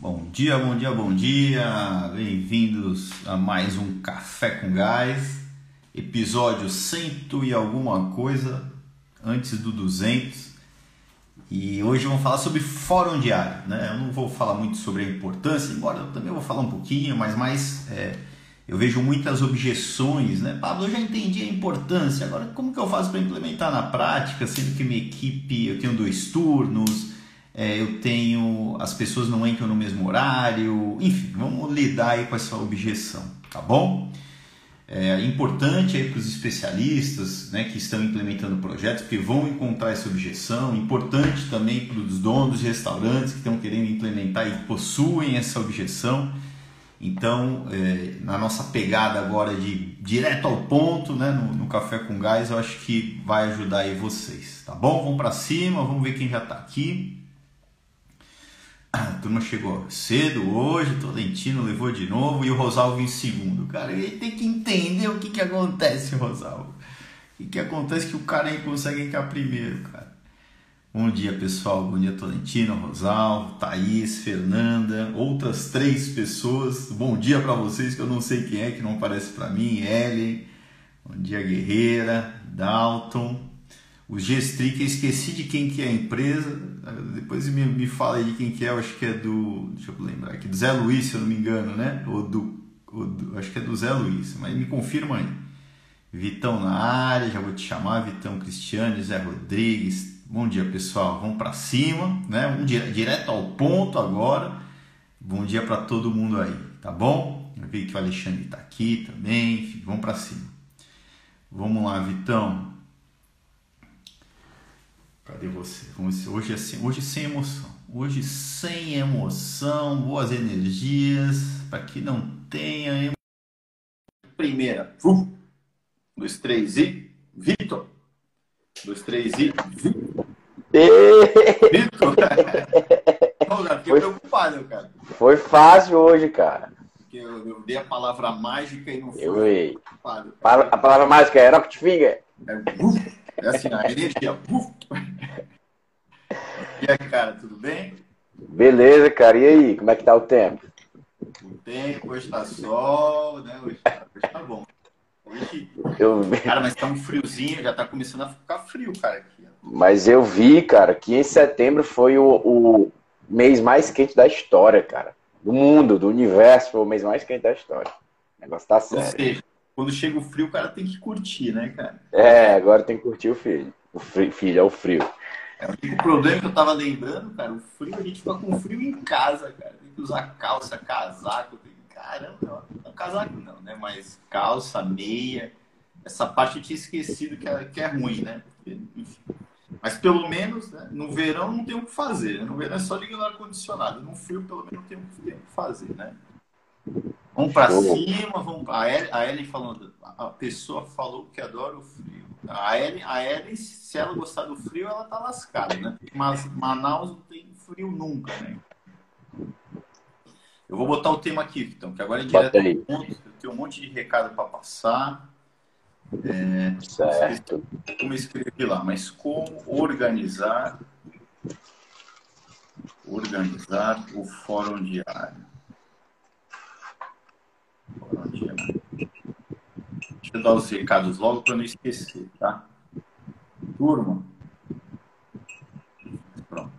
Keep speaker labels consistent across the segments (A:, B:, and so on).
A: Bom dia, bom dia, bom dia. Bem-vindos a mais um Café com Gás, episódio cento e alguma coisa, antes do 200. E hoje vamos falar sobre fórum diário, né? Eu não vou falar muito sobre a importância, embora eu também vou falar um pouquinho, mas mais é, eu vejo muitas objeções, né? Pablo, eu já entendi a importância, agora como que eu faço para implementar na prática, sendo que minha equipe, eu tenho dois turnos, é, eu tenho. as pessoas não entram no mesmo horário, enfim, vamos lidar aí com essa objeção, tá bom? É importante aí para os especialistas né, que estão implementando projetos, porque vão encontrar essa objeção. Importante também para os donos de restaurantes que estão querendo implementar e possuem essa objeção. Então, é, na nossa pegada agora de direto ao ponto, né, no, no, Café com Gás, eu acho que vai ajudar aí vocês, tá bom? Vamos para cima, vamos ver quem já está aqui. A turma chegou cedo hoje, Tolentino levou de novo e o Rosalvo em segundo. Cara, ele tem que entender o que, que acontece, Rosalvo. O que, que acontece que o cara aí consegue entrar primeiro, cara. Bom dia, pessoal. Bom dia, Tolentino, Rosalvo, Thaís, Fernanda, outras três pessoas. Bom dia para vocês, que eu não sei quem é, que não aparece para mim. Ellen, bom dia, Guerreira, Dalton, o G-Strick, esqueci de quem que é a empresa. Depois me, me fala aí quem que é, eu acho que é do. Deixa eu lembrar aqui, do Zé Luiz, se eu não me engano, né? Ou do, ou do. Acho que é do Zé Luiz, mas me confirma aí. Vitão na área, já vou te chamar, Vitão Cristiane, Zé Rodrigues. Bom dia, pessoal. Vamos para cima, né? Um direto ao ponto agora. Bom dia para todo mundo aí, tá bom? Eu vi que o Alexandre está aqui também. Enfim, vamos para cima. Vamos lá, Vitão. Cadê você? Hoje, assim, hoje sem emoção. Hoje sem emoção, boas energias, para que não tenha emoção. Primeira. Um, dois, três e. Vitor. Dois, três e. Vitor. fiquei foi, preocupado, cara.
B: Foi fácil hoje, cara.
A: Porque eu, eu dei a palavra mágica e não foi.
B: Eu errei. A palavra mágica é Rocket Finger.
A: É, é assim, a energia. E aí, cara, tudo bem?
B: Beleza, cara. E aí, como é que tá o tempo?
A: O tempo, hoje tá sol, né? Hoje tá, hoje tá bom. Hoje...
B: Eu...
A: Cara, mas tá um friozinho, já tá começando a ficar frio, cara. Aqui.
B: Mas eu vi, cara, que em setembro foi o, o mês mais quente da história, cara. Do mundo, do universo, foi o mês mais quente da história. O negócio tá sério. Ou seja,
A: quando chega o frio, o cara tem que curtir, né, cara?
B: É, agora tem que curtir o filho. O frio, filho, é o frio.
A: É, o problema que eu tava lembrando, cara, o frio, a gente fica com frio em casa, cara. Tem que usar calça, casaco, caramba, não, casaco não, né? Mas calça, meia, essa parte eu tinha esquecido que é, que é ruim, né? Mas pelo menos, né, no verão não tem o que fazer. Né? No verão é só ligar no ar-condicionado. No frio, pelo menos, não tem o que fazer, né? Vamos para cima, vamos. A Ellen, a Ellen falando, a pessoa falou que adora o frio. A Ellen, a Ellen, se ela gostar do frio, ela tá lascada, né? Mas Manaus não tem frio nunca, né? Eu vou botar o tema aqui, então, que agora é direto ao ponto. Eu tenho um monte de recado para passar. É,
B: certo.
A: Como escrevi lá, mas como organizar organizar o fórum diário. Deixa eu dar os recados logo para não esquecer, tá? Turma. Pronto.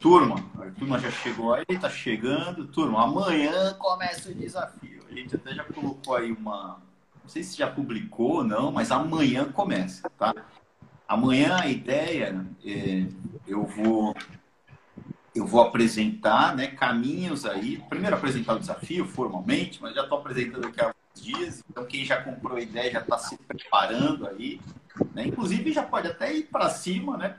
A: Turma, a turma já chegou aí, tá chegando. Turma, amanhã começa o desafio. A gente até já colocou aí uma. Não sei se já publicou ou não, mas amanhã começa, tá? Amanhã a ideia é, eu vou eu vou apresentar né, caminhos aí. Primeiro apresentar o desafio formalmente, mas já estou apresentando aqui há alguns dias. Então quem já comprou a ideia já está se preparando aí. Né? Inclusive já pode até ir para cima, né?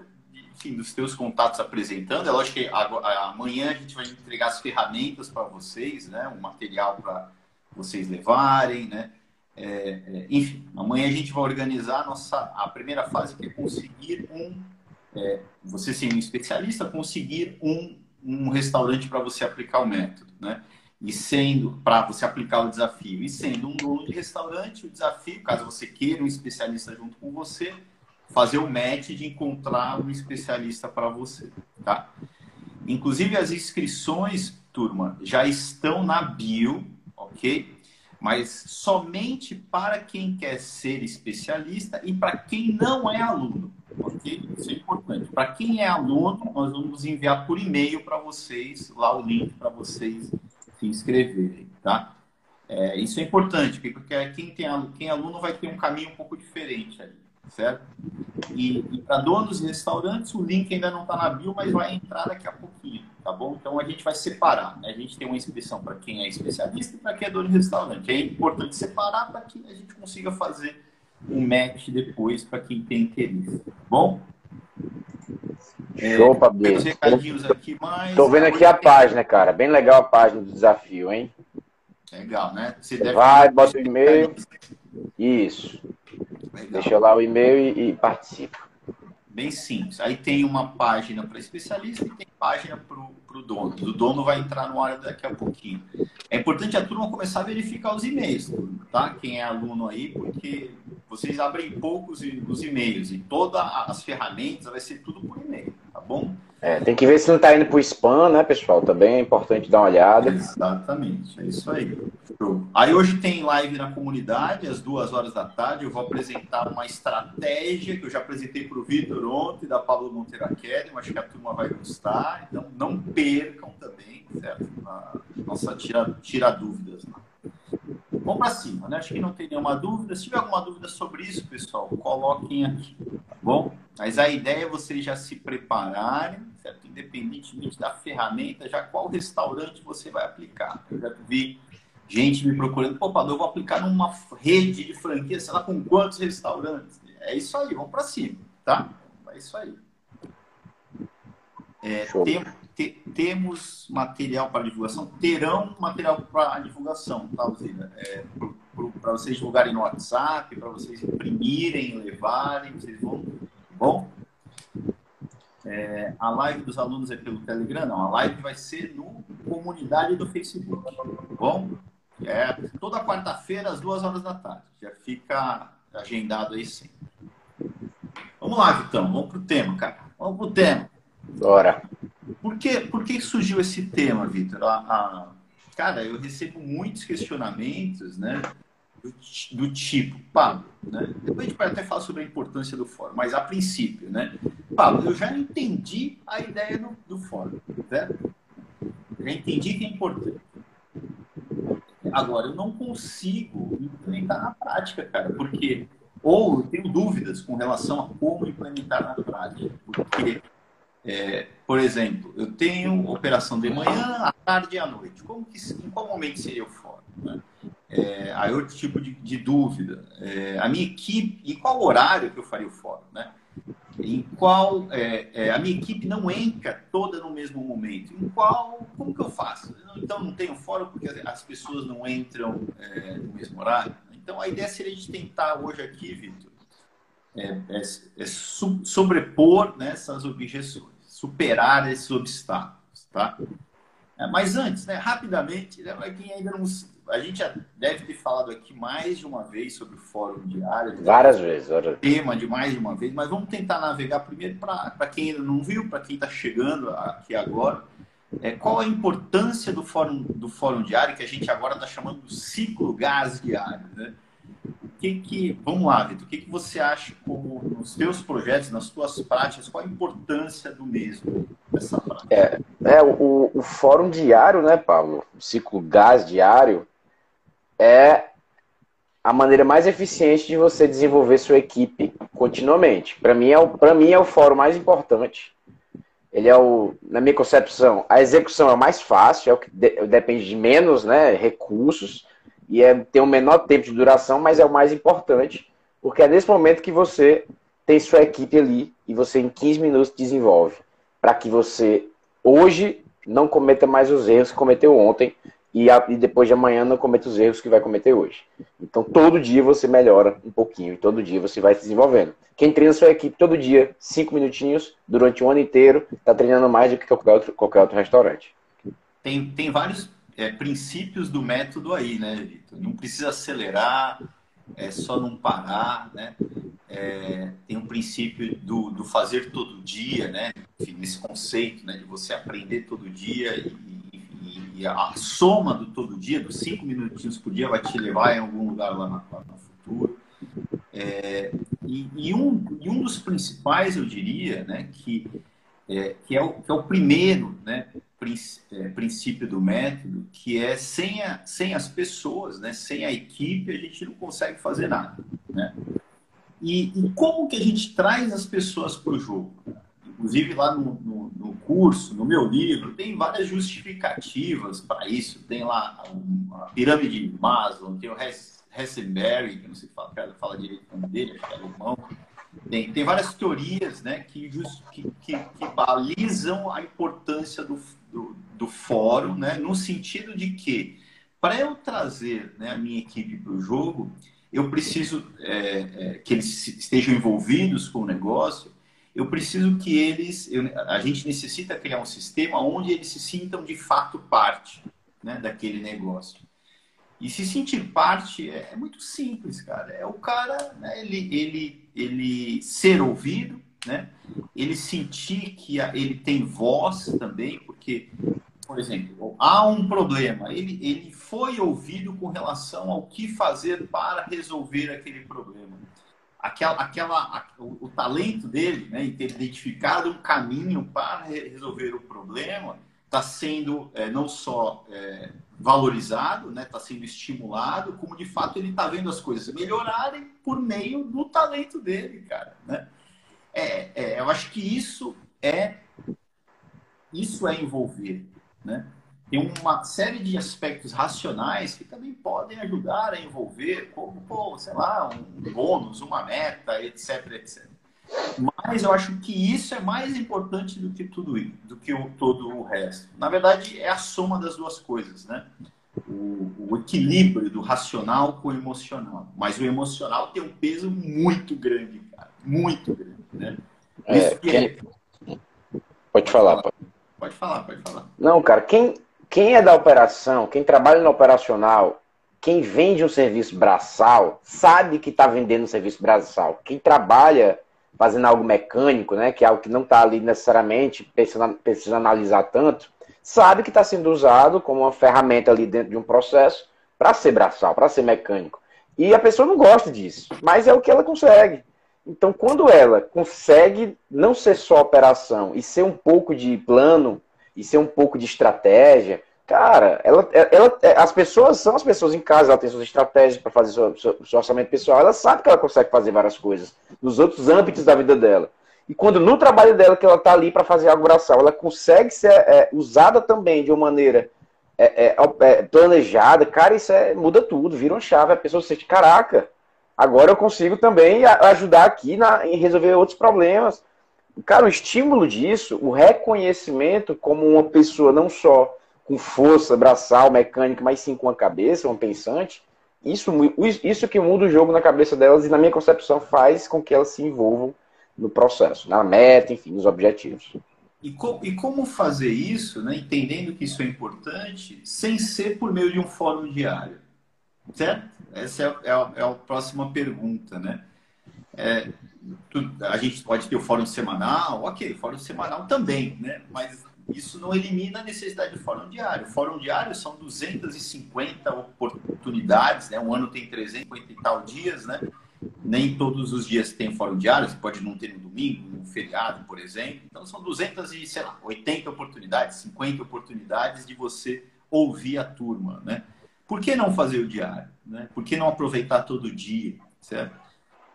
A: Enfim, dos teus contatos apresentando. É lógico que amanhã a gente vai entregar as ferramentas para vocês, né? Um material para vocês levarem, né? É, é, enfim, amanhã a gente vai organizar a nossa a primeira fase que é conseguir um é, você sendo um especialista, conseguir um, um restaurante para você aplicar o método, né? E sendo, para você aplicar o desafio, e sendo um dono de restaurante, o desafio, caso você queira um especialista junto com você, fazer o match de encontrar um especialista para você, tá? Inclusive as inscrições, turma, já estão na bio, ok? Mas somente para quem quer ser especialista e para quem não é aluno, ok? Isso é importante. Para quem é aluno, nós vamos enviar por e-mail para vocês lá o link para vocês se inscreverem, tá? É, isso é importante, porque quem, tem, quem é aluno vai ter um caminho um pouco diferente ali certo? E, e para donos de restaurantes, o link ainda não está na bio, mas vai entrar daqui a pouquinho, tá bom? Então a gente vai separar, né? A gente tem uma inscrição para quem é especialista e para quem é dono de restaurante. É importante separar para que a gente consiga fazer um match depois para quem tem interesse, tá bom?
B: Show, é, Pablo. Tô vendo aqui a tem... página, cara. Bem legal a página do desafio, hein?
A: Legal, né?
B: Você, Você vai, bota o e-mail. Isso. Legal. Deixa lá o e-mail e, e participa.
A: Bem simples. Aí tem uma página para especialista e tem página para o dono. O dono vai entrar no ar daqui a pouquinho. É importante a turma começar a verificar os e-mails, tá? Quem é aluno aí, porque vocês abrem poucos os e-mails e todas as ferramentas vai ser tudo por e-mail, tá bom?
B: É, tem que ver se não está indo para o spam, né, pessoal? Também é importante dar uma olhada.
A: Exatamente, é isso aí. Aí hoje tem live na comunidade, às duas horas da tarde. Eu vou apresentar uma estratégia que eu já apresentei para o Vitor ontem, da Pablo Monteiro Academy. Acho que a turma vai gostar. Então não percam também, certo? Na nossa tira, tira dúvidas. Né? Vamos para cima, né? Acho que não tem nenhuma dúvida. Se tiver alguma dúvida sobre isso, pessoal, coloquem aqui, tá bom? Mas a ideia é vocês já se prepararem, certo? Independentemente da ferramenta, já qual restaurante você vai aplicar. Eu já vi gente me procurando, pô, Padre, eu vou aplicar numa rede de franquia, sei lá com quantos restaurantes. É isso aí, vamos para cima, tá? É isso aí. É, tem, te, temos material para divulgação, terão material para divulgação, tá, Luzina? É, para vocês divulgarem no WhatsApp, para vocês imprimirem, levarem, vocês vão. Bom? É, a live dos alunos é pelo Telegram? Não, a live vai ser no comunidade do Facebook. Bom? É toda quarta-feira, às duas horas da tarde. Já fica agendado aí sim. Vamos lá, Vitão. Vamos pro tema, cara. Vamos pro tema.
B: Bora.
A: Por que, por que surgiu esse tema, Vitor? A, a, cara, eu recebo muitos questionamentos, né? Do, do, tipo, Pablo, né? Depois a gente pode até falar sobre a importância do fórum, mas a princípio, né? Pablo, eu já entendi a ideia do, do fórum, certo? Já entendi que é importante. Agora, eu não consigo implementar na prática, cara, porque ou eu tenho dúvidas com relação a como implementar na prática, porque é, por exemplo, eu tenho operação de manhã, à tarde e à noite. Como que, em qual momento seria o fórum? Né? É, aí outro tipo de, de dúvida. É, a minha equipe, em qual horário que eu faria o fórum? Né? Em qual é, é, a minha equipe não entra toda no mesmo momento? Em qual, como que eu faço? Então não tenho fórum porque as pessoas não entram é, no mesmo horário. Então a ideia seria de tentar hoje aqui, Vitor, sobrepor né, essas objeções superar esses obstáculos, tá? É, mas antes, né, rapidamente, né, quem ainda não, a gente já deve ter falado aqui mais de uma vez sobre o fórum diário.
B: Né? Várias vezes.
A: Tema de mais de uma vez, mas vamos tentar navegar primeiro para quem ainda não viu, para quem está chegando aqui agora. É, qual a importância do fórum, do fórum diário, que a gente agora está chamando de ciclo gás diário, né? Que que, vamos lá, Vitor, o que, que você acha como nos seus projetos, nas suas práticas, qual a importância do mesmo dessa prática?
B: É, é o, o fórum diário, né, Paulo? O ciclo gás diário é a maneira mais eficiente de você desenvolver sua equipe continuamente. Para mim é o mim é o fórum mais importante. Ele é o, na minha concepção, a execução é o mais fácil, é o que de, depende de menos, né, recursos e é, tem um menor tempo de duração, mas é o mais importante, porque é nesse momento que você tem sua equipe ali e você em 15 minutos desenvolve, para que você hoje não cometa mais os erros que cometeu ontem e, a, e, depois de amanhã não cometa os erros que vai cometer hoje. Então todo dia você melhora um pouquinho e todo dia você vai se desenvolvendo. Quem treina sua equipe todo dia, cinco minutinhos, durante um ano inteiro, está treinando mais do que qualquer outro, qualquer outro restaurante.
A: Tem, tem vários é, princípios do método aí, né, Vitor? Não precisa acelerar, é só não parar, né? é, tem um princípio do, do, fazer todo dia, né? Enfim, esse conceito né, de você aprender todo dia e, e, e, a soma do todo dia, dos cinco minutinhos por dia, vai te levar em algum lugar lá, lá no futuro. É, e, e, um, e um dos principais, eu diria, né, que, é, que, é, o, que é o primeiro né, princípio do método, que é sem, a, sem as pessoas, né, sem a equipe, a gente não consegue fazer nada. Né? E, e como que a gente traz as pessoas para o jogo? Inclusive lá no, no, no, curso, no meu livro, tem várias justificativas para isso. Tem lá a pirâmide de Maslow, tem o Hessenberg, que não sei fala, fala direito o nome dele, acho que é alemão. Tem, tem várias teorias né, que, just, que, que, que balizam a importância do, do, do fórum, né, no sentido de que, para eu trazer né, a minha equipe para o jogo, eu preciso é, é, que eles estejam envolvidos com o negócio, eu preciso que eles, eu, a gente necessita criar um sistema onde eles se sintam de fato parte né, daquele negócio. E se sentir parte é, é muito simples, cara. É o cara, né, ele, ele, ele ser ouvido, né? Ele sentir que ele tem voz também, porque por exemplo, há um problema, ele, ele foi ouvido com relação ao que fazer para resolver aquele problema. Aquela, aquela, o, talento dele, né, em ter identificado um caminho para resolver o problema, está sendo é, não só é, valorizado, está né, tá sendo estimulado, como de fato ele está vendo as coisas melhorarem por meio do talento dele, cara. Né? É, é, eu acho que isso é isso é envolver. Né? Tem uma série de aspectos racionais que também podem ajudar a envolver, como, pô, sei lá, um bônus, uma meta, etc, etc. Mas eu acho que isso é mais importante do que tudo do que o, todo o resto. Na verdade, é a soma das duas coisas, né? O, o, equilíbrio do racional com o emocional. Mas o emocional tem um peso muito grande, cara. Muito grande, né?
B: É, é... Pode falar, pode.
A: Pode falar, pode falar.
B: Não, cara, quem, quem é da operação, quem trabalha no operacional, quem vende um serviço braçal, sabe que está vendendo um serviço braçal. Quem trabalha fazendo algo mecânico, né, que é algo que não está ali necessariamente precisa analisar tanto, sabe que está sendo usado como uma ferramenta ali dentro de um processo para ser braçal, para ser mecânico. E a pessoa não gosta disso, mas é o que ela consegue. Então, quando ela consegue não ser só operação e ser um pouco de plano e ser um pouco de estratégia, cara, ela, ela, as pessoas são as pessoas em casa, ela tem suas estratégias para fazer seu, seu, seu, orçamento pessoal, ela sabe que ela consegue fazer várias coisas nos outros âmbitos da vida dela. E quando no trabalho dela que ela está ali para fazer algo braçal, ela consegue ser é, usada também de uma maneira é, é, é planejada, cara, isso é, muda tudo, vira uma chave, a pessoa se sente, caraca, agora eu consigo também ajudar aqui na, em resolver outros problemas. Cara, o estímulo disso, o reconhecimento como uma pessoa não só com força braçal, mecânica, mas sim com a cabeça, uma pensante, isso, isso que muda o jogo na cabeça delas e na minha concepção faz com que elas se envolvam no processo, na meta, enfim, nos objetivos.
A: E, co e como fazer isso, né, entendendo que isso é importante, sem ser por meio de um fórum diário? Certo? Essa é, a, é a próxima pergunta, né? É, tu, a gente pode ter o fórum semanal, ok, fórum semanal também, né? Mas isso não elimina a necessidade de fórum diário. Fórum diário são 250 oportunidades, né? Um ano tem 350 e tal dias, né? Nem todos os dias tem fórum diário, você pode não ter no domingo, no feriado, por exemplo. Então são 200 e, sei lá, 80 oportunidades, 50 oportunidades de você ouvir a turma, né? Por que não fazer o diário? Né? Por que não aproveitar todo dia? Certo?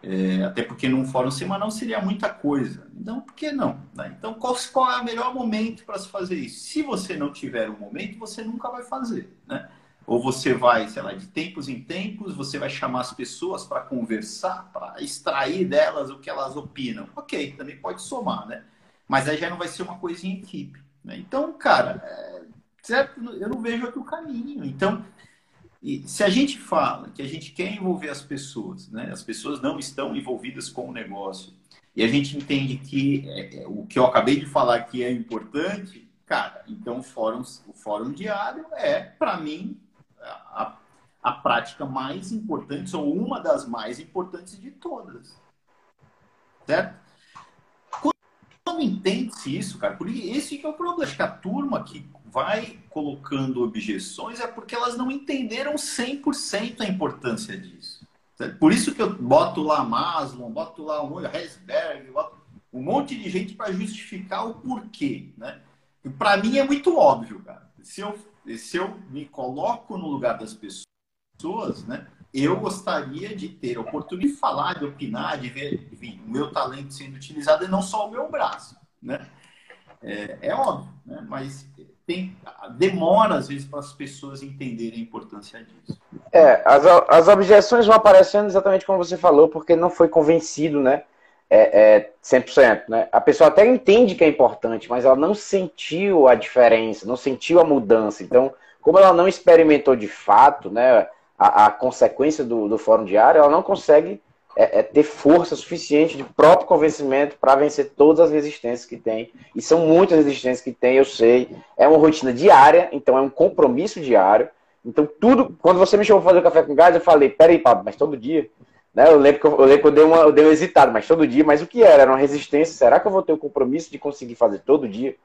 A: É, até porque num fórum semanal seria muita coisa. Então, por que não? Né? Então, qual, qual, é o melhor momento para se fazer isso? Se você não tiver um momento, você nunca vai fazer. Né? Ou você vai, sei lá, de tempos em tempos, você vai chamar as pessoas para conversar, para extrair delas o que elas opinam. Ok, também pode somar, né? Mas aí já não vai ser uma coisa em equipe. Né? Então, cara, é, certo? eu não vejo outro caminho. Então, e se a gente fala que a gente quer envolver as pessoas, né? as pessoas não estão envolvidas com o negócio, e a gente entende que é, é, o que eu acabei de falar aqui é importante, cara, então o fórum, o fórum diário é, para mim, a, a prática mais importante, ou uma das mais importantes de todas. certo? Quando entende-se isso, cara, porque esse que é o problema. Acho que a turma que vai colocando objeções é porque elas não entenderam 100% a importância disso. Por isso que eu boto lá Maslow, boto lá o Heisberg, boto um monte de gente para justificar o porquê, né? Para mim é muito óbvio, cara. Se eu, se eu me coloco no lugar das pessoas, né? Eu gostaria de ter a oportunidade de falar, de opinar, de ver enfim, o meu talento sendo utilizado e não só o meu braço, né? É, é óbvio, né? Mas demora às vezes para as pessoas entenderem a importância disso.
B: É, as, as objeções vão aparecendo exatamente como você falou, porque não foi convencido, né? é, é 100%. Né? A pessoa até entende que é importante, mas ela não sentiu a diferença, não sentiu a mudança. Então, como ela não experimentou de fato né, a, a consequência do, do fórum diário, ela não consegue é, é ter força suficiente de próprio convencimento para vencer todas as resistências que tem. E são muitas resistências que tem, eu sei. É uma rotina diária, então é um compromisso diário. Então, tudo. Quando você me chamou para fazer o café com gás, eu falei: peraí, Pablo, mas todo dia? Né? Eu lembro que eu, eu, lembro que eu dei, uma, eu dei uma hesitada, mas todo dia, mas o que era? Era uma resistência. Será que eu vou ter o compromisso de conseguir fazer todo dia?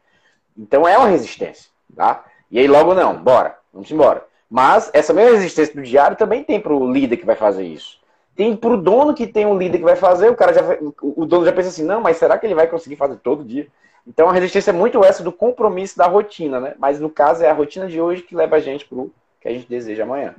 B: Então é uma resistência, tá? E aí logo não, bora, vamos embora. Mas essa mesma resistência do diário também tem para o líder que vai fazer isso. Tem para o dono que tem um líder que vai fazer, o cara já, o dono já pensa assim, não, mas será que ele vai conseguir fazer todo dia? Então a resistência é muito essa do compromisso da rotina, né? Mas no caso é a rotina de hoje que leva a gente para o que a gente deseja amanhã.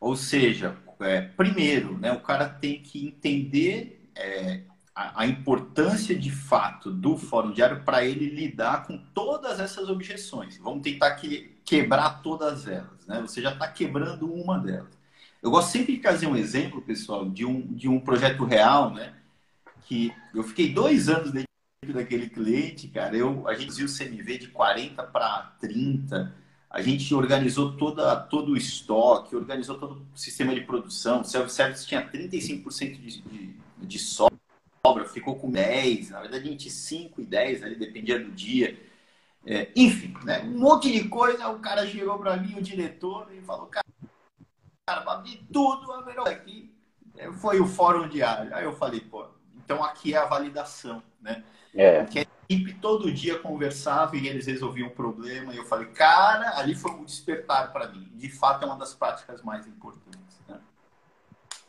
A: Ou seja, é, primeiro, né, o cara tem que entender é, a, a, importância de fato do fórum diário para ele lidar com todas essas objeções. Vamos tentar que, quebrar todas elas. Né? Você já está quebrando uma delas. Eu gosto sempre de trazer um exemplo, pessoal, de um, de um projeto real, né? Que eu fiquei dois anos dentro daquele cliente, cara. Eu, a gente viu o CMV de 40 para 30 a gente organizou toda, todo o estoque, organizou todo o sistema de produção. O self-service tinha 35% de, de, de sobra, ficou com 10%, na verdade, 25% e 10%, ali dependia do dia. É, enfim, né? um monte de coisa. O cara chegou para mim, o diretor, e falou: Cara, cara de tudo, a melhor aqui é, foi o fórum diário. Aí eu falei: Pô, então aqui é a validação, né? É. Que equipe todo dia conversava e eles resolviam o problema. E eu falei, cara, ali foi um despertar para mim. De fato, é uma das práticas mais importantes. Né?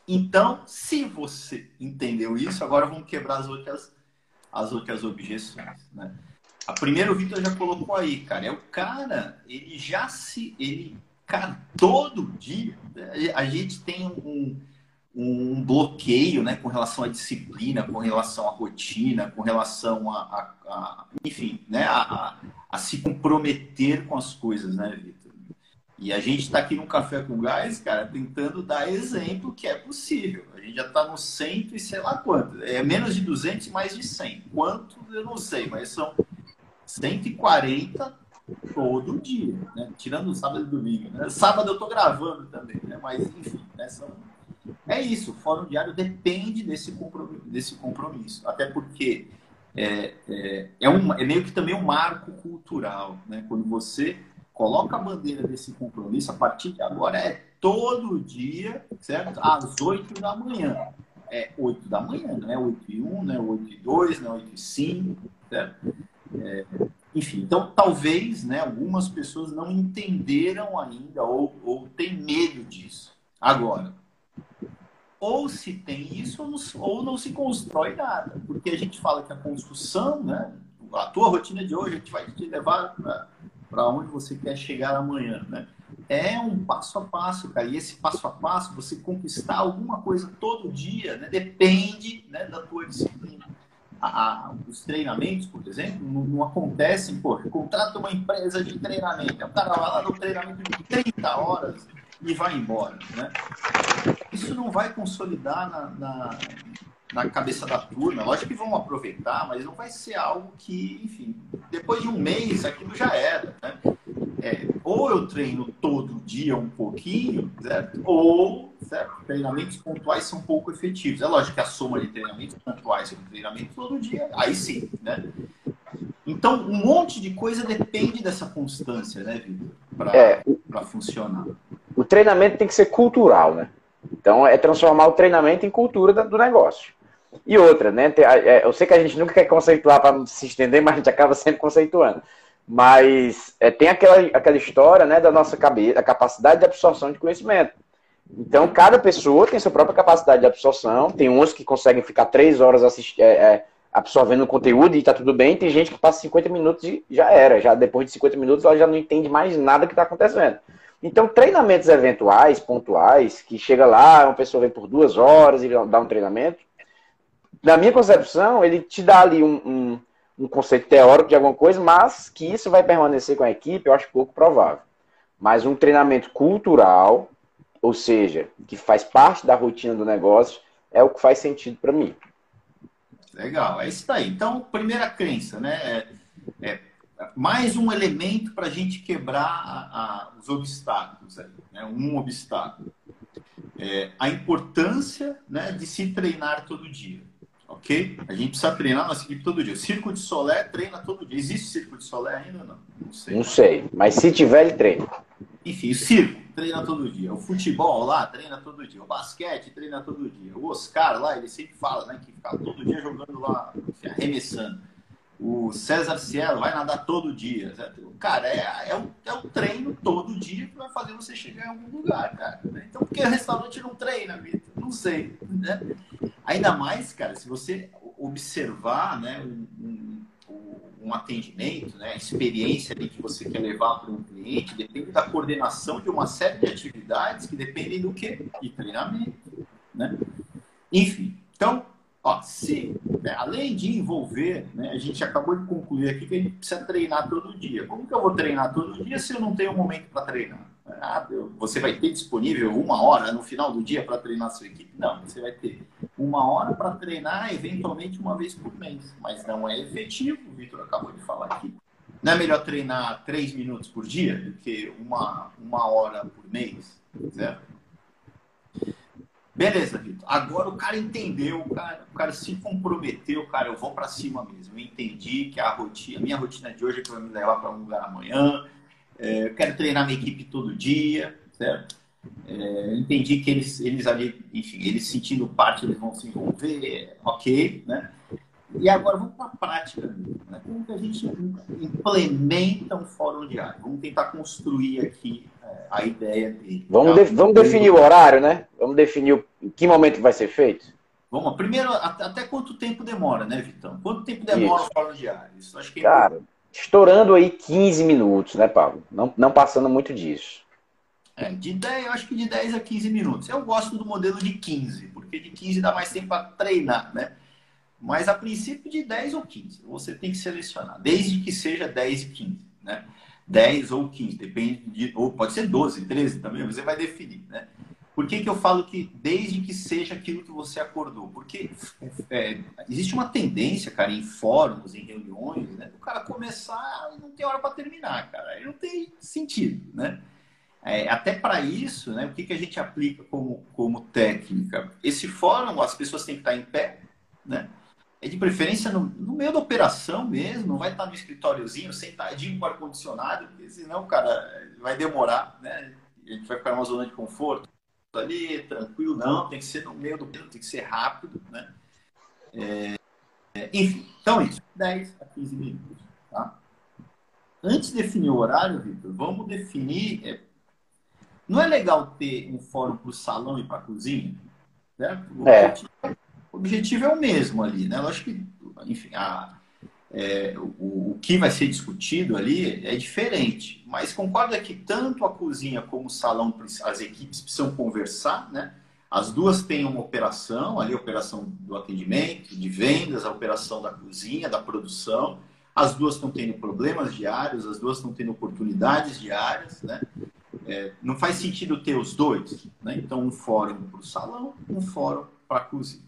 A: Então, se você entendeu isso, agora vamos quebrar as outras, as outras objeções. Né? A primeira o Vitor já colocou aí, cara. É o cara, ele já se. Ele, cara, todo dia. A gente tem um um bloqueio né, com relação à disciplina, com relação à rotina, com relação a, a, a enfim, né, a, a, se comprometer com as coisas, né, Vitor? E a gente está aqui no Café com Gás, cara, tentando dar exemplo que é possível. A gente já está no cento e sei lá quanto. É menos de 200 e mais de 100. Quanto, eu não sei, mas são 140 todo dia, né? Tirando sábado e domingo. Né? Sábado eu estou gravando também, né? Mas, enfim, né? são é isso, o Fórum Diário depende desse compromisso, desse compromisso até porque é, é, é, um, é meio que também um marco cultural, né? Quando você coloca a bandeira desse compromisso, a partir de agora é todo dia, certo? Às 8 da manhã. É 8 da manhã, não é 8 e 1, não é 8 e 2, não é 8 e 5, certo? É, enfim, então talvez né, algumas pessoas não entenderam ainda ou, ou têm medo disso. Agora, ou se tem isso ou não, ou não se constrói nada. Porque a gente fala que a construção, né, a tua rotina de hoje, a gente vai te levar para onde você quer chegar amanhã. Né? É um passo a passo, cara. E esse passo a passo, você conquistar alguma coisa todo dia, né, depende né, da tua disciplina. A, a, os treinamentos, por exemplo, não, não acontecem, pô, contrata uma empresa de treinamento, o cara vai lá no treinamento de 30 horas, e vai embora. Né? Isso não vai consolidar na, na, na, cabeça da turma. Lógico que vão aproveitar, mas não vai ser algo que, enfim, depois de um mês aquilo já era. Né? É, ou eu treino todo dia um pouquinho, certo? ou certo? treinamentos pontuais são pouco efetivos. É lógico que a soma de treinamentos pontuais com treinamento todo dia, aí sim. Né? Então, um monte de coisa depende dessa constância, né, Vitor? Para é, funcionar
B: o treinamento tem que ser cultural, né? Então, é transformar o treinamento em cultura do negócio. E outra, né? É, eu sei que a gente nunca quer conceituar para se estender, mas a gente acaba sempre conceituando. Mas é, tem aquela, aquela história né, da nossa cabeça, a capacidade de absorção de conhecimento. Então, cada pessoa tem sua própria capacidade de absorção. Tem uns que conseguem ficar três horas é, é, absorvendo o conteúdo e está tudo bem. Tem gente que passa 50 minutos e já era. Já depois de 50 minutos ela já não entende mais nada que está acontecendo. Então, treinamentos eventuais, pontuais, que chega lá, uma pessoa vem por duas horas e dá um treinamento, na minha concepção, ele te dá ali um, um, um, conceito teórico de alguma coisa, mas que isso vai permanecer com a equipe, eu acho pouco provável. Mas um treinamento cultural, ou seja, que faz parte da rotina do negócio, é o que faz sentido para mim.
A: Legal, é isso daí. Então, primeira crença, né? É, é mais um elemento para a gente quebrar a, a, os obstáculos, aí, né? um obstáculo. É, a importância né, de se treinar todo dia ok? A gente precisa treinar nossa equipe todo dia. O Circo de Solé treina todo dia. Existe Circo de Solé ainda ou não?
B: Não sei. Não sei, mas se tiver, ele treina.
A: Enfim, o circo treina todo dia. O futebol lá treina todo dia. O basquete treina todo dia. O Oscar lá, ele sempre fala, né, que fica todo dia jogando lá, arremessando. O César Cielo vai nadar todo dia. Certo? Cara, é, é, um, é um treino todo dia que vai fazer você chegar em algum lugar, cara. Então, por que o restaurante não treina, Vitor? Não sei. Né? Ainda mais, cara, se você observar né, um, um, um atendimento, né, a experiência que você quer levar para um cliente, depende da coordenação de uma série de atividades que dependem do quê? De treinamento. Né? Enfim, então, ó, se, né, além de envolver, né, a gente acabou de concluir aqui que a gente precisa treinar todo dia. Como que eu vou treinar todo dia se eu não tenho momento para treinar? Ah, você vai ter disponível uma hora no final do dia para treinar sua equipe? Não, você vai ter uma hora para treinar eventualmente uma vez por mês. Mas não é efetivo, o Vitor acabou de falar aqui. Não é melhor treinar três minutos por dia do que uma, uma hora por mês? Certo? Beleza, Vitor. Agora o cara entendeu, o cara, o cara se comprometeu, cara, eu vou para cima mesmo. Eu entendi que a rotina, a minha rotina de hoje é que vai me levar para um lugar amanhã é, eu quero treinar minha equipe todo dia, certo? É, entendi que eles, eles ali, enfim, eles sentindo parte, eles vão se envolver, ok, né? E agora vamos para a prática. Né? Como que a gente implementa um fórum diário? Vamos tentar construir aqui a ideia dele.
B: Vamos, de, vamos definir o horário, né? Vamos definir o, em que momento vai ser feito?
A: Vamos, primeiro, até, até quanto tempo demora, né, Vitão? Quanto tempo demora Isso. o fórum diário?
B: Isso acho que é Cara, estourando aí 15 minutos, né, Paulo? Não, não passando muito disso.
A: É, de 10, eu acho que de 10 a 15 minutos. Eu gosto do modelo de 15, porque de 15 dá mais tempo para treinar, né? Mas a princípio de 10 ou 15, você tem que selecionar, desde que seja 10 e 15, né? 10 ou 15, depende de. Ou pode ser 12, 13 também, você vai definir, né? Por que, que eu falo que desde que seja aquilo que você acordou? Porque é, existe uma tendência, cara, em fóruns, em reuniões, né, do cara começar e não tem hora para terminar, cara. Aí não tem sentido, né? É, até para isso, né, o que, que a gente aplica como, como técnica? Esse fórum, as pessoas têm que estar em pé, né? É de preferência no, no meio da operação mesmo, não vai estar no escritóriozinho, sentadinho com ar-condicionado, porque senão, cara, vai demorar, né? A gente vai ficar numa zona de conforto ali, tranquilo, não, tem que ser no meio do tem que ser rápido, né? É, é, enfim, então é isso, 10 a 15 minutos, tá? Antes de definir o horário, Victor, vamos definir. É, não é legal ter um fórum para o salão e para a cozinha? Certo? O, é. O objetivo é o mesmo ali, né? Acho que, enfim, a, é, o, o, que vai ser discutido ali é diferente. Mas concorda que tanto a cozinha como o salão, as equipes precisam conversar, né? As duas têm uma operação, ali a operação do atendimento, de vendas, a operação da cozinha, da produção. As duas estão tendo problemas diários, as duas estão tendo oportunidades diárias, né? É, não faz sentido ter os dois, né? Então, um fórum para o salão, um fórum para a cozinha,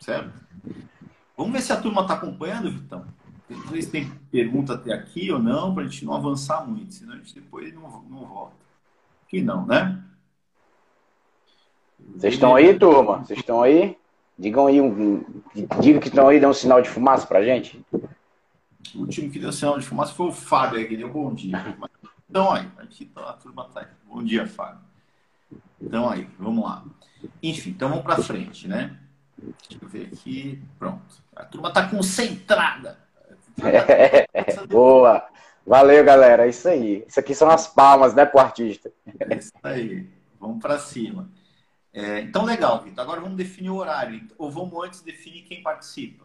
A: certo? Vamos ver se a turma está acompanhando, Vitão. Não sei se tem pergunta até aqui ou não, para a gente não avançar muito, senão a gente depois não, não volta. Que não, né?
B: Vocês estão aí, turma? Vocês estão aí? Digam aí, um, diga que estão aí, dê um sinal de fumaça para gente.
A: O último que deu sinal de fumaça foi o Fábio, que deu bom dia. Então aí, aqui tá, a turma tá aí. Bom dia, Fábio. Então aí, vamos lá. Enfim, então vamos para frente, né? Deixa eu ver aqui. Pronto. A turma está concentrada.
B: É, boa. Valeu, galera. É isso aí. Isso aqui são as palmas, né, pro artista.
A: É isso aí. Vamos para cima. É, então, legal, Vitor. Agora vamos definir o horário. Ou vamos antes definir quem participa?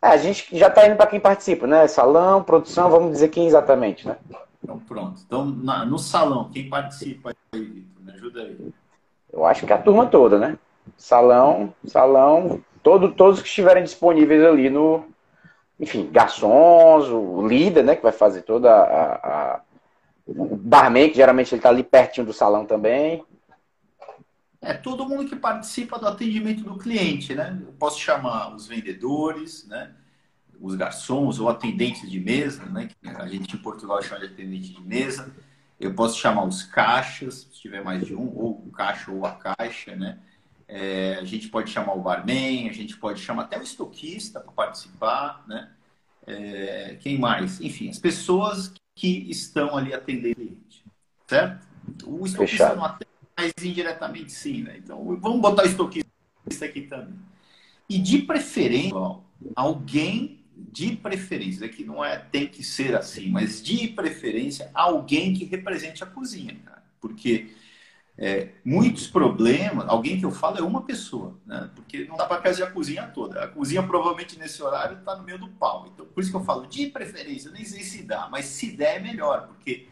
B: É, a gente já está indo para quem participa, né? Salão, produção, vamos dizer quem exatamente, né?
A: Então, pronto. Então, na, no salão, quem participa aí, Vitor? Me ajuda aí.
B: Eu acho que é a turma toda, né? Salão, salão, todo, todos que estiverem disponíveis ali no. Enfim, garçons, o líder, né? Que vai fazer toda a. a o barman, que geralmente ele está ali pertinho do salão também.
A: É todo mundo que participa do atendimento do cliente, né? Eu posso chamar os vendedores, né? Os garçons ou atendentes de mesa, né? A gente em Portugal chama de atendente de mesa. Eu posso chamar os caixas, se tiver mais de um, ou o caixa ou a caixa, né? É, a gente pode chamar o barman, a gente pode chamar até o estoquista para participar, né? É, quem mais? Enfim, as pessoas que estão ali atendendo o cliente, certo? O estoquista Fechado. não atende, mas indiretamente sim, né? Então, vamos botar o estoquista aqui também. E de preferência, alguém de preferência, aqui não é tem que ser assim, mas de preferência alguém que represente a cozinha, cara. Porque é, muitos problemas, alguém que eu falo é uma pessoa, né? Porque não dá para fazer a cozinha toda. A cozinha provavelmente nesse horário está no meio do pau. Então, por isso que eu falo de preferência, nem sei se dá, mas se der é melhor, porque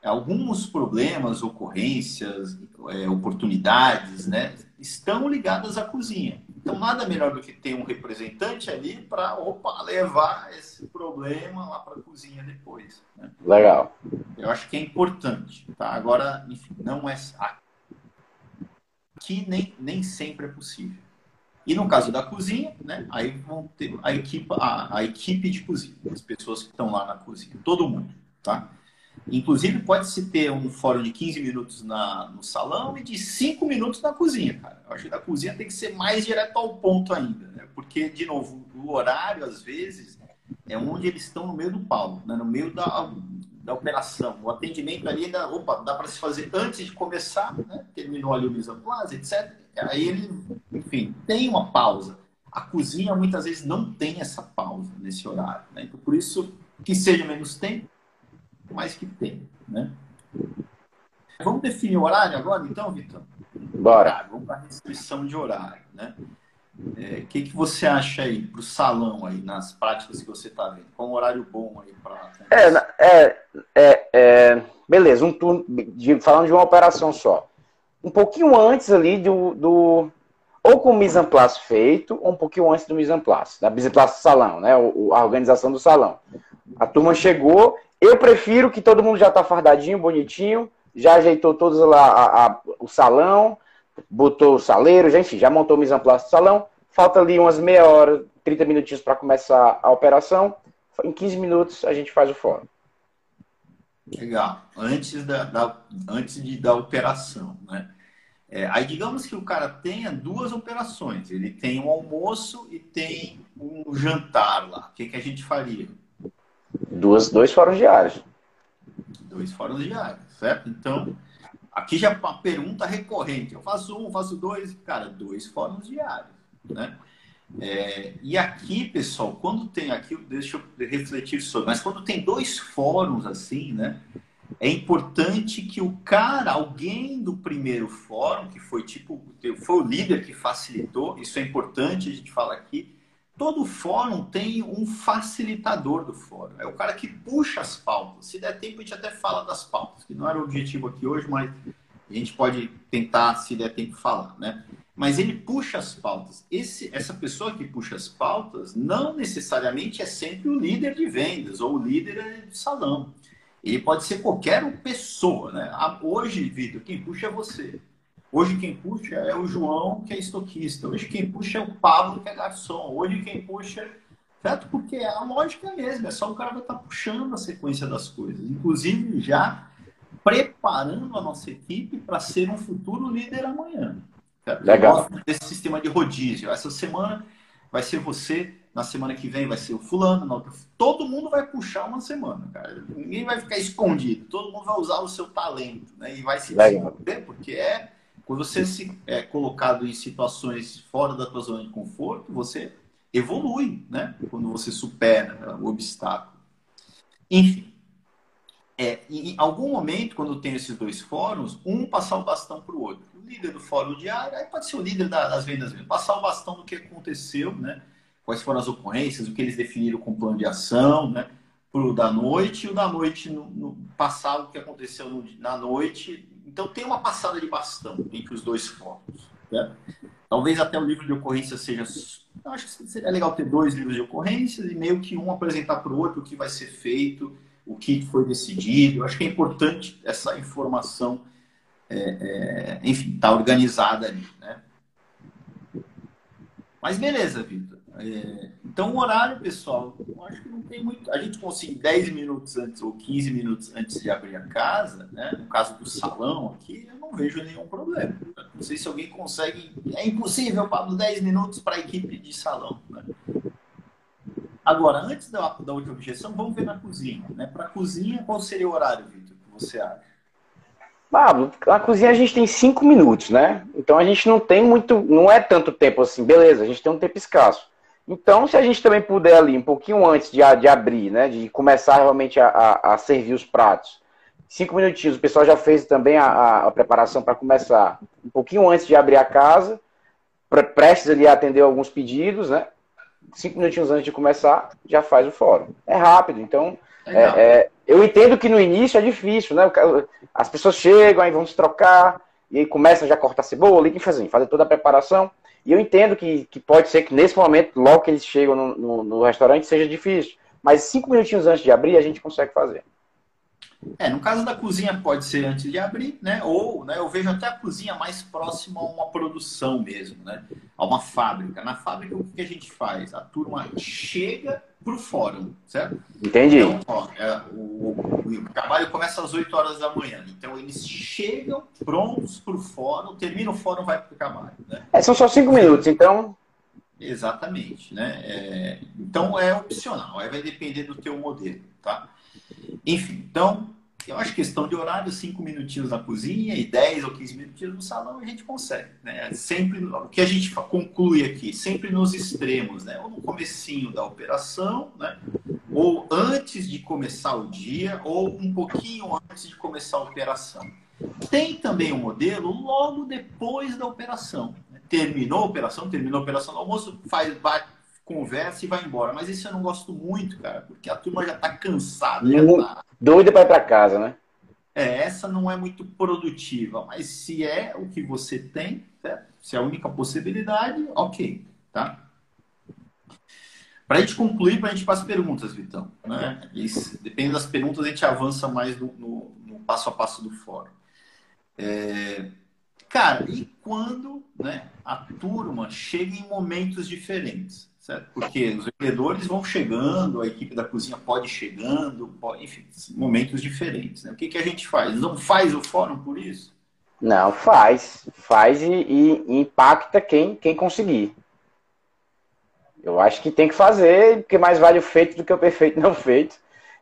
A: alguns problemas, ocorrências, é, oportunidades, né, estão ligadas à cozinha. Então, nada melhor do que ter um representante ali para levar esse problema lá para a cozinha depois. Né?
B: Legal.
A: Eu acho que é importante. Tá? Agora, enfim, não é. Aqui nem, nem sempre é possível. E no caso da cozinha, né, aí vão ter a equipe, a, a equipe de cozinha, as pessoas que estão lá na cozinha, todo mundo, tá? Inclusive, pode-se ter um fórum de 15 minutos na, no salão e de 5 minutos na cozinha, cara. Eu acho que na cozinha tem que ser mais direto ao ponto ainda, né? Porque, de novo, o horário, às vezes, é onde eles estão no meio do pau, né? no meio da, da operação. O atendimento ali, ainda, opa, dá para se fazer antes de começar, né? Terminou ali o mise en place, etc. Aí ele, enfim, tem uma pausa. A cozinha, muitas vezes, não tem essa pausa nesse horário, né? Então, por isso, que seja menos tempo, mais que tem, né? Vamos definir o horário agora, então, Vitor?
B: Bora.
A: Vamos para a restrição de horário, né? O é, que, que você acha aí para o salão aí, nas práticas que você está vendo? Qual um horário bom aí para...
B: É, é, é, é, beleza, um turno, de, falando de uma operação só. Um pouquinho antes ali do, do ou com o mise en place feito, ou um pouquinho antes do mise en place, da mise en place do salão, né? O, a organização do salão. A turma chegou, eu prefiro que todo mundo já está fardadinho, bonitinho, já ajeitou todos lá a, a, o salão, botou o saleiro, já, enfim, já montou o mise en place do salão. Falta ali umas meia hora, 30 minutinhos para começar a operação. Em 15 minutos a gente faz o fórum.
A: Legal. Antes da, da, antes de, da operação, né? É, aí digamos que o cara tenha duas operações. Ele tem um almoço e tem um jantar lá. O que, que a gente faria?
B: Duas, dois fóruns diários.
A: Dois fóruns diários, certo? Então, aqui já é uma pergunta recorrente. Eu faço um, faço dois, cara, dois fóruns diários, né? É, e aqui, pessoal, quando tem aqui, deixa eu refletir sobre, mas quando tem dois fóruns assim, né? É importante que o cara, alguém do primeiro fórum, que foi tipo, foi o líder que facilitou, isso é importante, a gente fala aqui, Todo fórum tem um facilitador do fórum. É o cara que puxa as pautas. Se der tempo, a gente até fala das pautas, que não era o objetivo aqui hoje, mas a gente pode tentar, se der tempo, falar, né? Mas ele puxa as pautas. Esse, essa pessoa que puxa as pautas não necessariamente é sempre o líder de vendas ou o líder de salão. Ele pode ser qualquer pessoa, né? Hoje, Vitor, quem puxa é você. Hoje quem puxa é o João, que é estoquista. Hoje quem puxa é o Pablo, que é garçom. Hoje quem puxa. Certo? Porque a lógica é mesmo, é só o cara vai estar puxando a sequência das coisas. Inclusive já preparando a nossa equipe para ser um futuro líder amanhã. Certo?
B: Legal.
A: Desse sistema de rodízio. Essa semana vai ser você, na semana que vem vai ser o fulano, outra... todo mundo vai puxar uma semana, cara. Ninguém vai ficar escondido, todo mundo vai usar o seu talento, né? E vai se desenvolver, porque é quando você se é colocado em situações fora da tua zona de conforto, você evolui, né? Quando você supera o obstáculo. Enfim, é, em algum momento, quando tem esses dois fóruns, um passar o bastão para o outro. O líder do fórum diário, aí pode ser o líder das vendas mesmo, passar o bastão do que aconteceu, né? Quais foram as ocorrências, o que eles definiram com o plano de ação, né? Pro da noite e o da noite no, no passado, o que aconteceu no, na noite. Então tem uma passada de bastão entre os dois fóruns. Né? Talvez até o livro de ocorrência seja. Eu acho que seria legal ter dois livros de ocorrências e meio que um apresentar para o outro o que vai ser feito o que foi decidido. Eu acho que é importante essa informação, é, é, enfim, estar tá organizada ali. Né? Mas beleza, Vitor. É, então, o horário, pessoal, eu acho que não tem muito. A gente consegue 10 minutos antes ou 15 minutos antes de abrir a casa, né? no caso do salão aqui, eu não vejo nenhum problema. Não sei se alguém consegue. É impossível, Pablo, 10 minutos para a equipe de salão. Né? Agora, antes da, da outra objeção, vamos ver na cozinha. Né? Para a cozinha, qual seria o horário, Vitor, que você acha?
B: Pablo, na cozinha a gente tem cinco minutos, né? Então a gente não tem muito, não é tanto tempo assim, beleza, a gente tem um tempo escasso. Então, se a gente também puder ali, um pouquinho antes de, de abrir, né? De começar realmente a, a, a servir os pratos, cinco minutinhos, o pessoal já fez também a, a preparação para começar. Um pouquinho antes de abrir a casa, prestes ali a atender alguns pedidos, né? cinco minutinhos antes de começar, já faz o fórum. É rápido, então. É, é, eu entendo que no início é difícil, né? As pessoas chegam, aí vão se trocar, e aí começam já a cortar cebola, e fazer, fazer toda a preparação. E eu entendo que, que pode ser que nesse momento, logo que eles chegam no, no, no restaurante, seja difícil. Mas cinco minutinhos antes de abrir, a gente consegue fazer.
A: É, no caso da cozinha pode ser antes de abrir, né? Ou né, eu vejo até a cozinha mais próxima a uma produção mesmo, né? A uma fábrica. Na fábrica, o que a gente faz? A turma chega pro fórum, certo?
B: Entendi.
A: Então, ó, é, o, o, trabalho começa às 8 horas da manhã. Então, eles chegam prontos pro fórum, termina o fórum, vai pro trabalho. Né?
B: É, são só 5 minutos, então...
A: Exatamente, né? É, então, é opcional. Aí vai depender do teu modelo, tá? Enfim, então, eu acho questão de horário, cinco minutinhos na cozinha e 10 ou 15 minutinhos no salão, a gente consegue. Né? Sempre, o que a gente conclui aqui, sempre nos extremos, né? ou no comecinho da operação, né? ou antes de começar o dia, ou um pouquinho antes de começar a operação. Tem também o um modelo logo depois da operação. Terminou a operação, terminou a operação do almoço, faz, bate, conversa e vai embora. Mas isso eu não gosto muito, cara, porque a turma já está cansada. Já tá...
B: Doida para ir para casa, né?
A: É, essa não é muito produtiva, mas se é o que você tem, certo? se é a única possibilidade, ok, tá? Para a gente concluir, para a gente para as perguntas, Vitão. Né? Isso, depende das perguntas, a gente avança mais no, no, no passo a passo do fórum. É, cara, e quando né, a turma chega em momentos diferentes? Certo? Porque os vendedores vão chegando, a equipe da cozinha pode chegando, pode, enfim, momentos diferentes. Né? O que, que a gente faz? Não faz o fórum por isso?
B: Não, faz. Faz e, e impacta quem, quem conseguir. Eu acho que tem que fazer, porque mais vale o feito do que o perfeito não feito.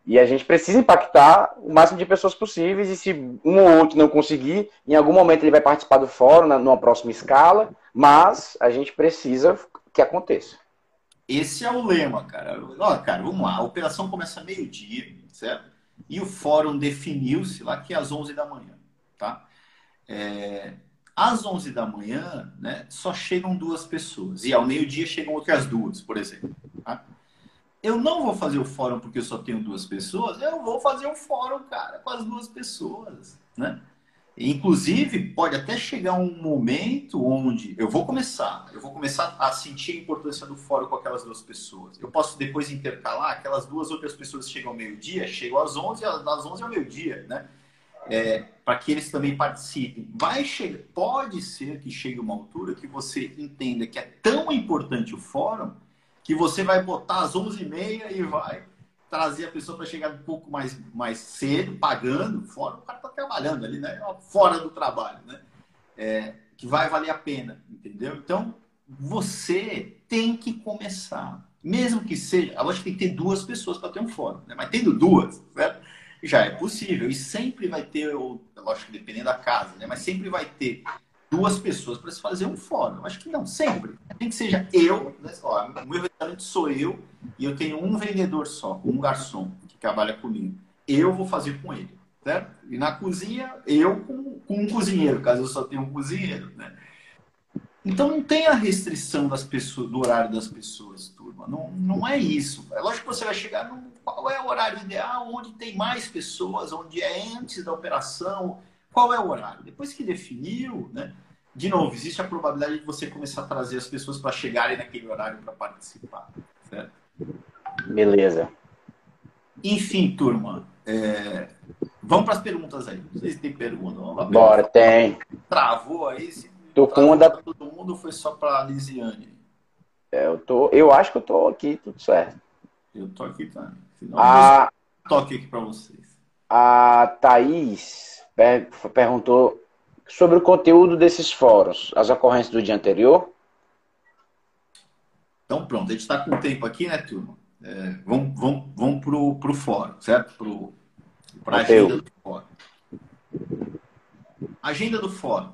B: E a gente precisa impactar o máximo de pessoas possíveis. E se um ou outro não conseguir, em algum momento ele vai participar do fórum, numa próxima escala. Mas a gente precisa que aconteça.
A: Esse é o lema, cara. Ó, cara, vamos lá. A operação começa meio-dia, certo? E o fórum definiu-se lá que é às 11 da manhã, tá? É, às 11 da manhã, né, só chegam duas pessoas. E ao meio-dia chegam outras duas, por exemplo. Tá? Eu não vou fazer o fórum porque eu só tenho duas pessoas. Eu vou fazer o fórum, cara, com as duas pessoas, né? Inclusive, pode até chegar um momento onde eu vou começar, eu vou começar a sentir a importância do fórum com aquelas duas pessoas. Eu posso depois intercalar, aquelas duas outras pessoas chegam ao meio-dia, chegam às 11, das 11 ao meio-dia, né? É, para que eles também participem. Vai chegar, pode ser que chegue uma altura que você entenda que é tão importante o fórum que você vai botar às 11h30 e vai trazer a pessoa para chegar um pouco mais, mais cedo, pagando, fora, o cara está trabalhando ali, né? Fora do trabalho, né? É, que vai valer a pena, entendeu? Então, você tem que começar. Mesmo que seja, eu acho que tem que ter duas pessoas para ter um fórum, né? Mas tendo duas, já é possível. E sempre vai ter, eu acho que dependendo da casa, né? Mas sempre vai ter duas pessoas para se fazer um fórum. Eu acho que não, sempre. Tem que seja eu, né? Ó, o meu restaurante sou eu e eu tenho um vendedor só, um garçom que trabalha comigo. Eu vou fazer com ele, certo? E na cozinha, eu com, com um cozinheiro, caso eu só tenha um cozinheiro, né? Então não tem a restrição das pessoas, do horário das pessoas, turma. Não, não é isso. É lógico que você vai chegar no qual é o horário ideal, onde tem mais pessoas, onde é antes da operação, qual é o horário. Depois que definiu, né? De novo, existe a probabilidade de você começar a trazer as pessoas para chegarem naquele horário para participar, certo?
B: Beleza.
A: Enfim, turma, é... vamos para as perguntas aí. Não sei se tem pergunta.
B: Bora, tem.
A: Travou aí? Se
B: Tô com uma da...
A: todo mundo foi só para Lisiane?
B: É, eu tô, eu acho que eu tô aqui, tudo certo.
A: Eu tô aqui também.
B: Senão, a...
A: toque aqui para vocês.
B: A Thaís perguntou sobre o conteúdo desses fóruns, as ocorrências do dia anterior.
A: Então pronto, a gente está com tempo aqui, né, turma? É, vamos vamos, vamos pro, pro fórum, certo? Para a agenda do fórum. Agenda do fórum.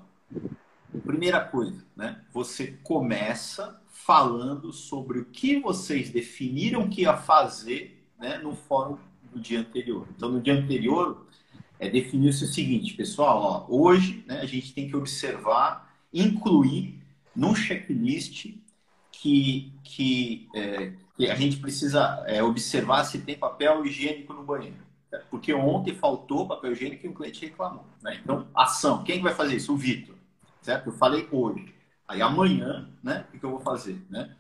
A: Primeira coisa, né? Você começa falando sobre o que vocês definiram que ia fazer né, no fórum do dia anterior. Então, no dia anterior, é, definiu-se o seguinte, pessoal, ó, hoje né, a gente tem que observar, incluir num checklist que, que, é, que a gente precisa é, observar se tem papel higiênico no banheiro. Porque ontem faltou papel higiênico e o cliente reclamou. Né? Então, ação. Quem vai fazer isso? O Vitor certo? Eu falei hoje. Aí amanhã, né? O que eu vou fazer, né?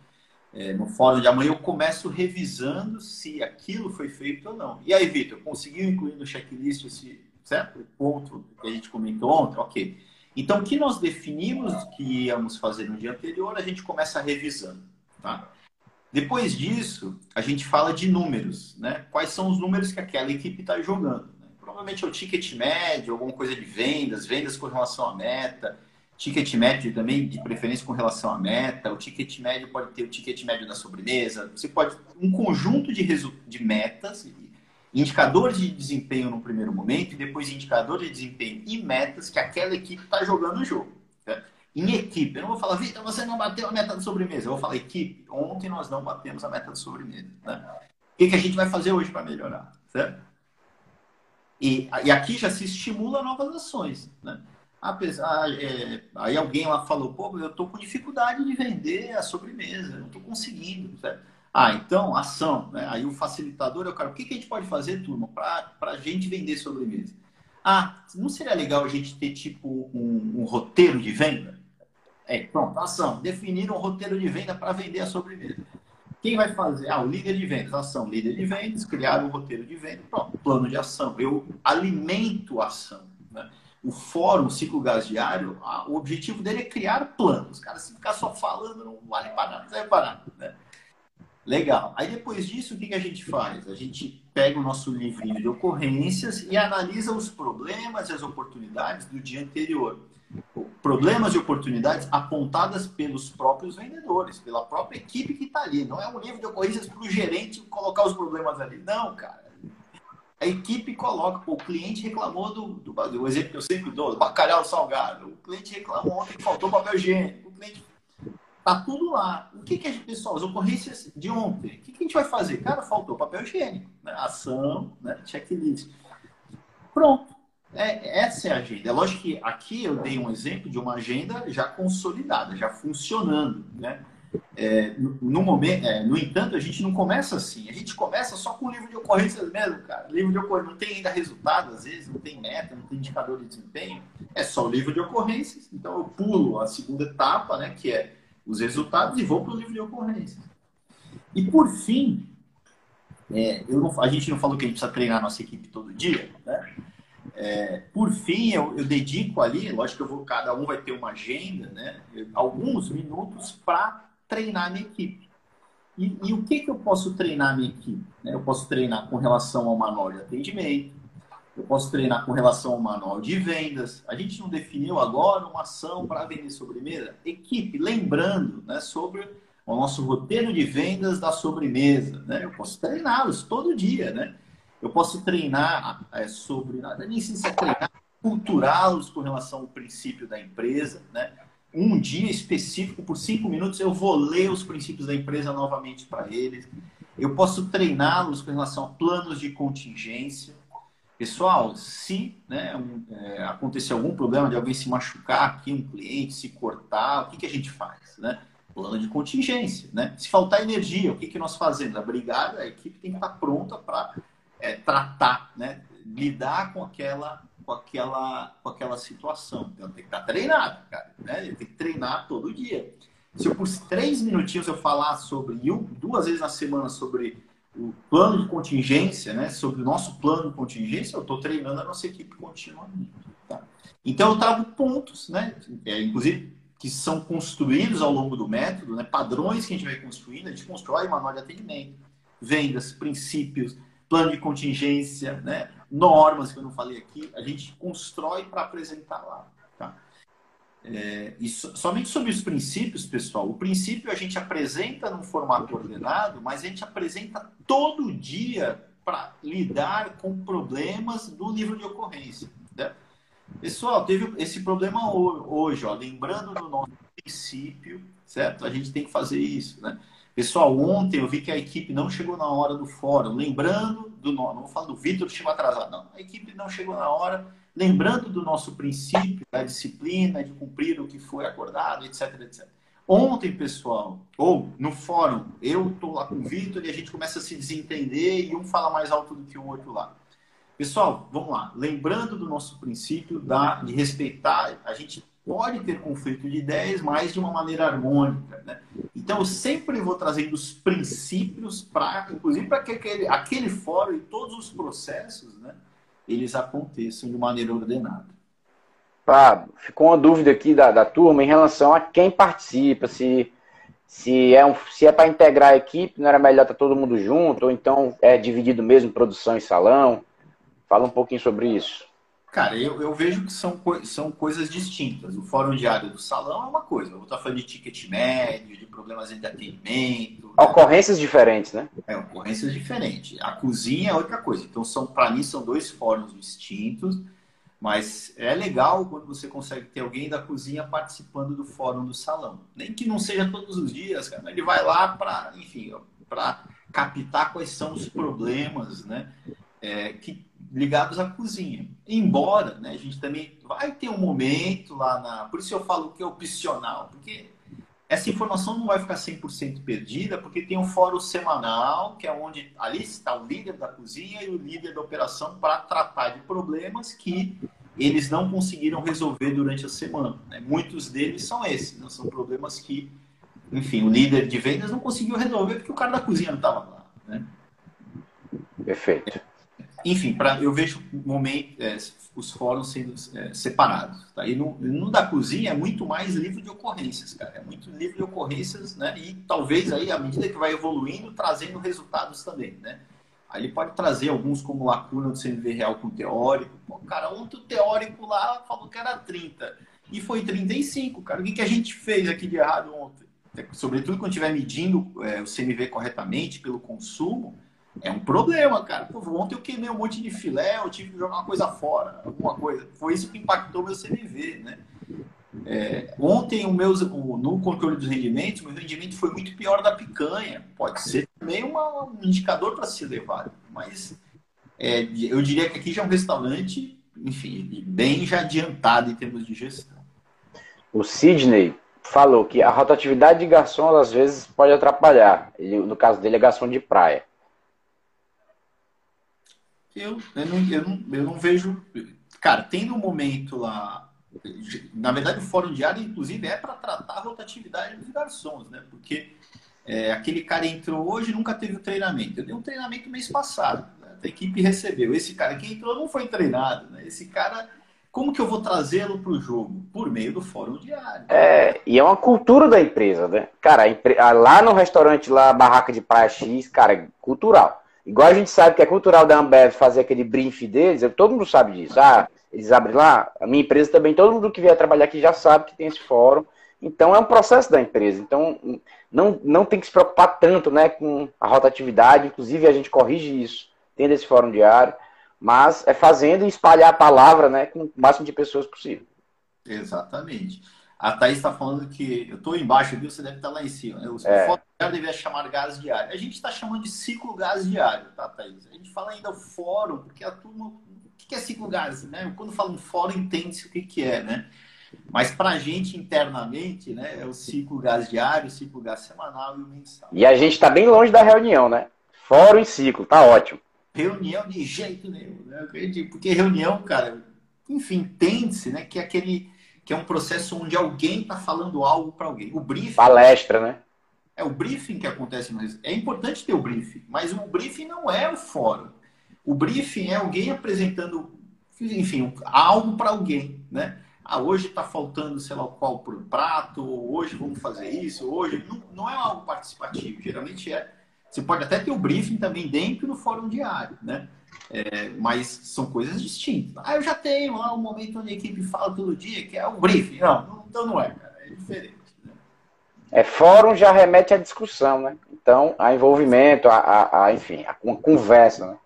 A: É, no fórum de amanhã eu começo revisando se aquilo foi feito ou não. E aí, Vitor, conseguiu incluir no checklist esse certo? ponto que a gente comentou ontem? Ok. Então, o que nós definimos que íamos fazer no dia anterior, a gente começa revisando. Tá? Depois disso, a gente fala de números. Né? Quais são os números que aquela equipe está jogando? Né? Provavelmente é o ticket médio, alguma coisa de vendas, vendas com relação à meta, Ticket médio também, de preferência com relação à meta. O ticket médio pode ter o ticket médio da sobremesa. Você pode um conjunto de, de metas, indicadores de desempenho no primeiro momento e depois indicadores de desempenho e metas que aquela equipe está jogando o jogo. Certo? Em equipe, eu não vou falar, Vitor, você não bateu a meta da sobremesa. Eu vou falar, equipe, ontem nós não batemos a meta da sobremesa. Né? O que, que a gente vai fazer hoje para melhorar? Certo? E, e aqui já se estimula novas ações. Né? Apesar, é, aí alguém lá falou, pô, eu estou com dificuldade de vender a sobremesa, não estou conseguindo. Certo? Ah, então, ação. Né? Aí o facilitador é o cara, o que, que a gente pode fazer, turma, para a gente vender sobremesa? Ah, não seria legal a gente ter tipo um, um roteiro de venda? É, pronto, ação. Definir um roteiro de venda para vender a sobremesa. Quem vai fazer? Ah, o líder de vendas, ação, líder de vendas, criar um roteiro de venda, pronto, plano de ação. Eu alimento a ação. Né? o fórum, o ciclo gás diário, a, o objetivo dele é criar planos. Cara, se ficar só falando, não vale para nada, não serve para nada. Né? Legal. Aí depois disso, o que, que a gente faz? A gente pega o nosso livrinho de ocorrências e analisa os problemas e as oportunidades do dia anterior. Problemas e oportunidades apontadas pelos próprios vendedores, pela própria equipe que está ali. Não é um livro de ocorrências para o gerente colocar os problemas ali. Não, cara a equipe coloca, pô, o cliente reclamou do, do, do exemplo que eu sempre dou, do bacalhau salgado. O cliente reclamou que faltou papel higiênico. O cliente tá tudo lá. O que que a gente, pessoal, as ocorrências de ontem, o que, que a gente vai fazer? Cara, faltou papel higiênico, né? ação, né? checklist. Pronto. É, essa é a agenda. É lógico que aqui eu dei um exemplo de uma agenda já consolidada, já funcionando, né? É, no, no, momento, é, no entanto, a gente não começa assim. A gente começa só com o livro de ocorrências mesmo, cara. Livro de ocorrências não tem ainda resultado, às vezes, não tem meta, não tem indicador de desempenho. É só o livro de ocorrências. Então eu pulo a segunda etapa, né, que é os resultados, e vou para o livro de ocorrências. E por fim, é, não, a gente não falou que a gente precisa treinar a nossa equipe todo dia, né? É, por fim, eu, eu, dedico ali, lógico que eu vou, cada um vai ter uma agenda, né? Alguns minutos para treinar a minha equipe. E, e, o que, que eu posso treinar a minha equipe? Né? Eu posso treinar com relação ao manual de atendimento, eu posso treinar com relação ao manual de vendas. A gente não definiu agora uma ação para vender sobremesa? Equipe, lembrando né, sobre o nosso roteiro de vendas da sobremesa. Né? Eu posso treiná-los todo dia. Né? Eu posso treinar é, sobre. Nem se é treinar, culturá-los com relação ao princípio da empresa, né? Um dia específico, por cinco minutos, eu vou ler os princípios da empresa novamente para eles. Eu posso treiná-los com relação a planos de contingência. Pessoal, se né, um, é, acontecer algum problema de alguém se machucar aqui, um cliente se cortar, o que, que a gente faz? Né? Plano de contingência. Né? Se faltar energia, o que, que nós fazemos? A brigada, a equipe tem que estar pronta para é, tratar, né? lidar com aquela com aquela, com aquela situação. Então tem que estar treinado, cara. Né? Tem que treinar todo dia. Se eu por três minutinhos eu falar sobre, duas vezes na semana sobre o plano de contingência, né? Sobre o nosso plano de contingência, eu estou treinando a nossa equipe continuamente. Tá? Então eu trago pontos, né? É, inclusive que são construídos ao longo do método, né? Padrões que a gente vai construindo, a gente constrói manual de atendimento, vendas, princípios, plano de contingência, né? normas que eu não falei aqui, a gente constrói para apresentar lá. É, e so, somente sobre os princípios, pessoal, o princípio a gente apresenta num formato ordenado, mas a gente apresenta todo dia para lidar com problemas do livro de ocorrência. Né? Pessoal, teve esse problema hoje, ó, lembrando do nosso princípio, certo? A gente tem que fazer isso, né? Pessoal, ontem eu vi que a equipe não chegou na hora do fórum. Lembrando do não vou falar do Vitor que chegou atrasado, não. A equipe não chegou na hora. Lembrando do nosso princípio da disciplina, de cumprir o que foi acordado, etc, etc. Ontem, pessoal, ou no fórum, eu estou lá com o Vitor e a gente começa a se desentender e um fala mais alto do que o outro lá. Pessoal, vamos lá. Lembrando do nosso princípio da, de respeitar, a gente pode ter conflito de ideias, mas de uma maneira harmônica. Né? Então, eu sempre vou trazendo os princípios para, inclusive, para que aquele, aquele fórum e todos os processos, né, eles aconteçam de maneira ordenada.
B: Pablo, ficou uma dúvida aqui da, da turma em relação a quem participa, se, se é, um, se é para integrar a equipe, não era melhor estar tá todo mundo junto, ou então é dividido mesmo produção e salão. Fala um pouquinho sobre isso.
A: Cara, eu, eu vejo que são, são coisas distintas. O fórum diário do salão é uma coisa. Eu vou estar falando de ticket médio, de problemas de atendimento. Né?
B: Ocorrências né? diferentes, né?
A: É, ocorrências diferentes. A cozinha é outra coisa. Então, são para mim, são dois fóruns distintos. Mas é legal quando você consegue ter alguém da cozinha participando do fórum do salão. Nem que não seja todos os dias, cara. Ele vai lá para, enfim, para captar quais são os problemas, né? É, que ligados à cozinha. Embora né, a gente também vai ter um momento lá na. Por isso eu falo que é opcional, porque essa informação não vai ficar 100% perdida, porque tem um fórum semanal, que é onde ali está o líder da cozinha e o líder da operação para tratar de problemas que eles não conseguiram resolver durante a semana. Né? Muitos deles são esses, né? são problemas que, enfim, o líder de vendas não conseguiu resolver porque o cara da cozinha não estava lá. Né?
B: Perfeito.
A: Enfim, pra, eu vejo momento, é, os fóruns sendo é, separados. Tá? E no, no, da cozinha é muito mais livro de ocorrências, cara. É muito livro de ocorrências, né? E talvez aí, à medida que vai evoluindo, trazendo resultados também, né? Aí ele pode trazer alguns como lacuna do CMV real com teórico. Pô, cara, ontem o teórico lá falou que era 30 e foi 35, cara. O que, que a gente fez aqui de errado ontem? Sobretudo quando estiver medindo é, o CMV corretamente pelo consumo, é um problema, cara. Pô, ontem eu queimei um monte de filé, eu tive que jogar uma coisa fora, alguma coisa. Foi isso que impactou meu CMV, né? É, ontem o meu, o, no controle dos rendimentos, meu rendimento foi muito pior da picanha. Pode ser também uma, um indicador para ser levado, mas é, eu diria que aqui já é um restaurante, enfim, bem já adiantado em termos de gestão.
B: O Sidney falou que a rotatividade de garçom às vezes pode atrapalhar. Ele, no caso dele é garçom de praia
A: eu, eu, não, eu, não, eu não vejo. Cara, tem um momento lá. Na verdade, o fórum diário, inclusive, é para tratar a rotatividade dos garçons, né? Porque é, aquele cara entrou hoje nunca teve o treinamento. Eu dei um treinamento mês passado. Né? A equipe recebeu. Esse cara que entrou não foi treinado. Né? Esse cara, como que eu vou trazê-lo para o jogo? Por meio do fórum diário.
B: É, e é uma cultura da empresa, né? Cara, lá no restaurante, lá, Barraca de Praia X, cara, é cultural. Igual a gente sabe que é cultural da Ambev fazer aquele brief deles, todo mundo sabe disso. Ah, eles abrem lá, a minha empresa também, todo mundo que vier trabalhar aqui já sabe que tem esse fórum. Então é um processo da empresa. Então não, não tem que se preocupar tanto né, com a rotatividade, inclusive a gente corrige isso, tendo esse fórum diário. mas é fazendo e espalhar a palavra né, com o máximo de pessoas possível.
A: Exatamente. A Thaís está falando que eu estou embaixo, viu? Você deve estar tá lá em cima. O é. fórum devia chamar gás diário. A gente está chamando de ciclo gás diário, tá, Thaís? A gente fala ainda o fórum, porque a turma. O que é ciclo gás? Né? Quando fala um fórum, entende-se o que, que é, né? Mas para a gente internamente, né, é o ciclo gás diário, o ciclo gás semanal e o mensal.
B: E a gente está bem longe da reunião, né? Fórum e ciclo, tá ótimo.
A: Reunião de jeito nenhum, né? Porque reunião, cara, enfim, entende-se, né, que é aquele que é um processo onde alguém está falando algo para alguém. O briefing.
B: Palestra, né?
A: É o briefing que acontece no É importante ter o briefing, mas o briefing não é o fórum. O briefing é alguém apresentando, enfim, algo para alguém, né? Ah, hoje está faltando, sei lá qual por prato, hoje vamos fazer isso, hoje. Não, não é algo participativo, geralmente é. Você pode até ter o briefing também dentro do fórum diário, né? É, mas são coisas distintas. Ah, eu já tenho lá um momento onde a equipe fala todo dia, que é o briefing. Não, então não é, cara, é diferente. Né?
B: É, fórum já remete à discussão, né? Então, a envolvimento, a, a, a enfim, a, a conversa, né?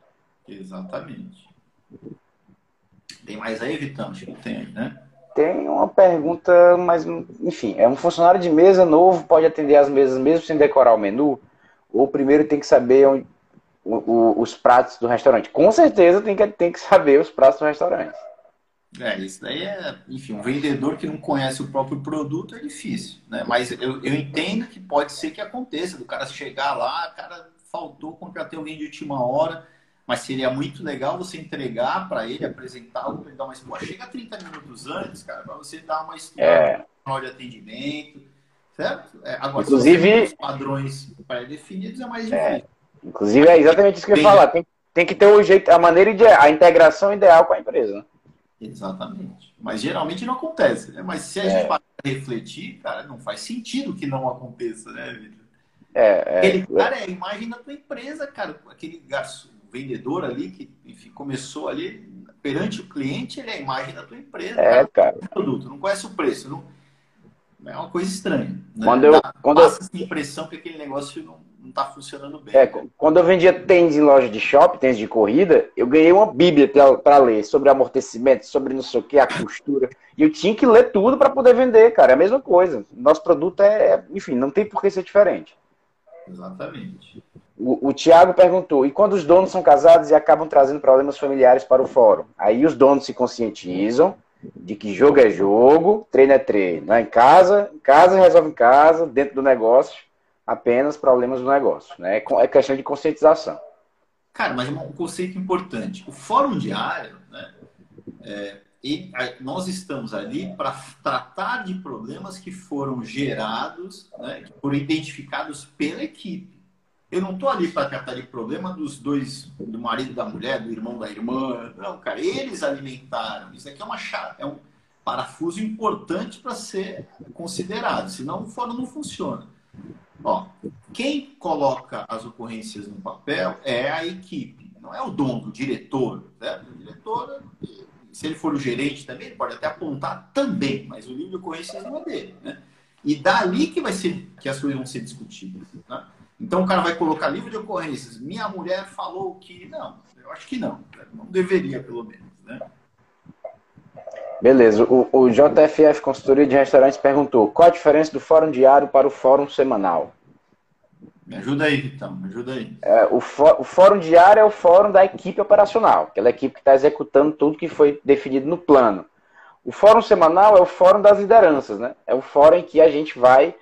A: Exatamente. Tem mais aí, Vitão? Acho que tem aí, né?
B: Tem uma pergunta, mas enfim, é um funcionário de mesa novo, pode atender as mesas mesmo sem decorar o menu? Ou primeiro tem que saber onde, o, o, os pratos do restaurante? Com certeza tem que, tem que saber os pratos do restaurante.
A: É, isso daí é, enfim, um vendedor que não conhece o próprio produto é difícil, né? Mas eu, eu entendo que pode ser que aconteça, do cara chegar lá, cara faltou, contratei alguém de última hora, mas seria muito legal você entregar para ele, apresentar ele dar uma pô, chega 30 minutos antes, cara, para você dar uma história é. de atendimento, certo? É, agora,
B: Inclusive,
A: se padrões pré-definidos é mais é. difícil.
B: É. Inclusive, é exatamente isso que eu ia falar. Tem, tem que ter o jeito, a maneira ideal, a integração ideal com a empresa. Né?
A: Exatamente. Mas geralmente não acontece, né? Mas se a gente é. refletir, cara, não faz sentido que não aconteça, né, Vitor? É, é, Aquele cara é a imagem da tua empresa, cara. Aquele garçom, vendedor ali que enfim, começou ali perante o cliente, ele é a imagem da tua empresa.
B: É, cara.
A: Produto, não conhece o preço, não... é uma coisa estranha. Né?
B: Quando eu, Dá, quando
A: passa eu... essa impressão que aquele negócio não não está funcionando bem. É,
B: né? quando eu vendia tênis em loja de shopping, tênis de corrida, eu ganhei uma bíblia para ler sobre amortecimento, sobre não sei o que, a costura. E eu tinha que ler tudo para poder vender, cara. É a mesma coisa. Nosso produto é, enfim, não tem por que ser diferente.
A: Exatamente.
B: O, o Tiago perguntou: e quando os donos são casados e acabam trazendo problemas familiares para o fórum? Aí os donos se conscientizam de que jogo é jogo, treino é treino. Né? Em casa, em casa resolve em casa, dentro do negócio, apenas problemas do negócio. Né? É questão de conscientização.
A: Cara, mas um conceito importante. O fórum diário, né? É, e nós estamos ali para tratar de problemas que foram gerados, né, foram identificados pela equipe. Eu não estou ali para tratar de problema dos dois, do marido da mulher, do irmão da irmã. Não, cara, eles alimentaram. Isso aqui é uma chave, é um parafuso importante para ser considerado, senão o fórum não funciona. Ó, quem coloca as ocorrências no papel é a equipe, não é o dono, o diretor. Certo? O diretor, se ele for o gerente também, ele pode até apontar também, mas o livro de ocorrências não é dele. Né? E dali que vai ser que as coisas vão ser discutidas. Né? Então o cara vai colocar livro de ocorrências. Minha mulher falou que. Não, eu acho que não. Não deveria, pelo menos. Né?
B: Beleza. O, o JFF Consultoria de Restaurantes perguntou: qual a diferença do fórum diário para o fórum semanal?
A: Me ajuda aí, Vitão, me ajuda aí.
B: É, o, o, fórum diário é o fórum da equipe operacional, aquela equipe que está executando tudo que foi definido no plano. O fórum semanal é o fórum das lideranças, né? É o fórum em que a gente vai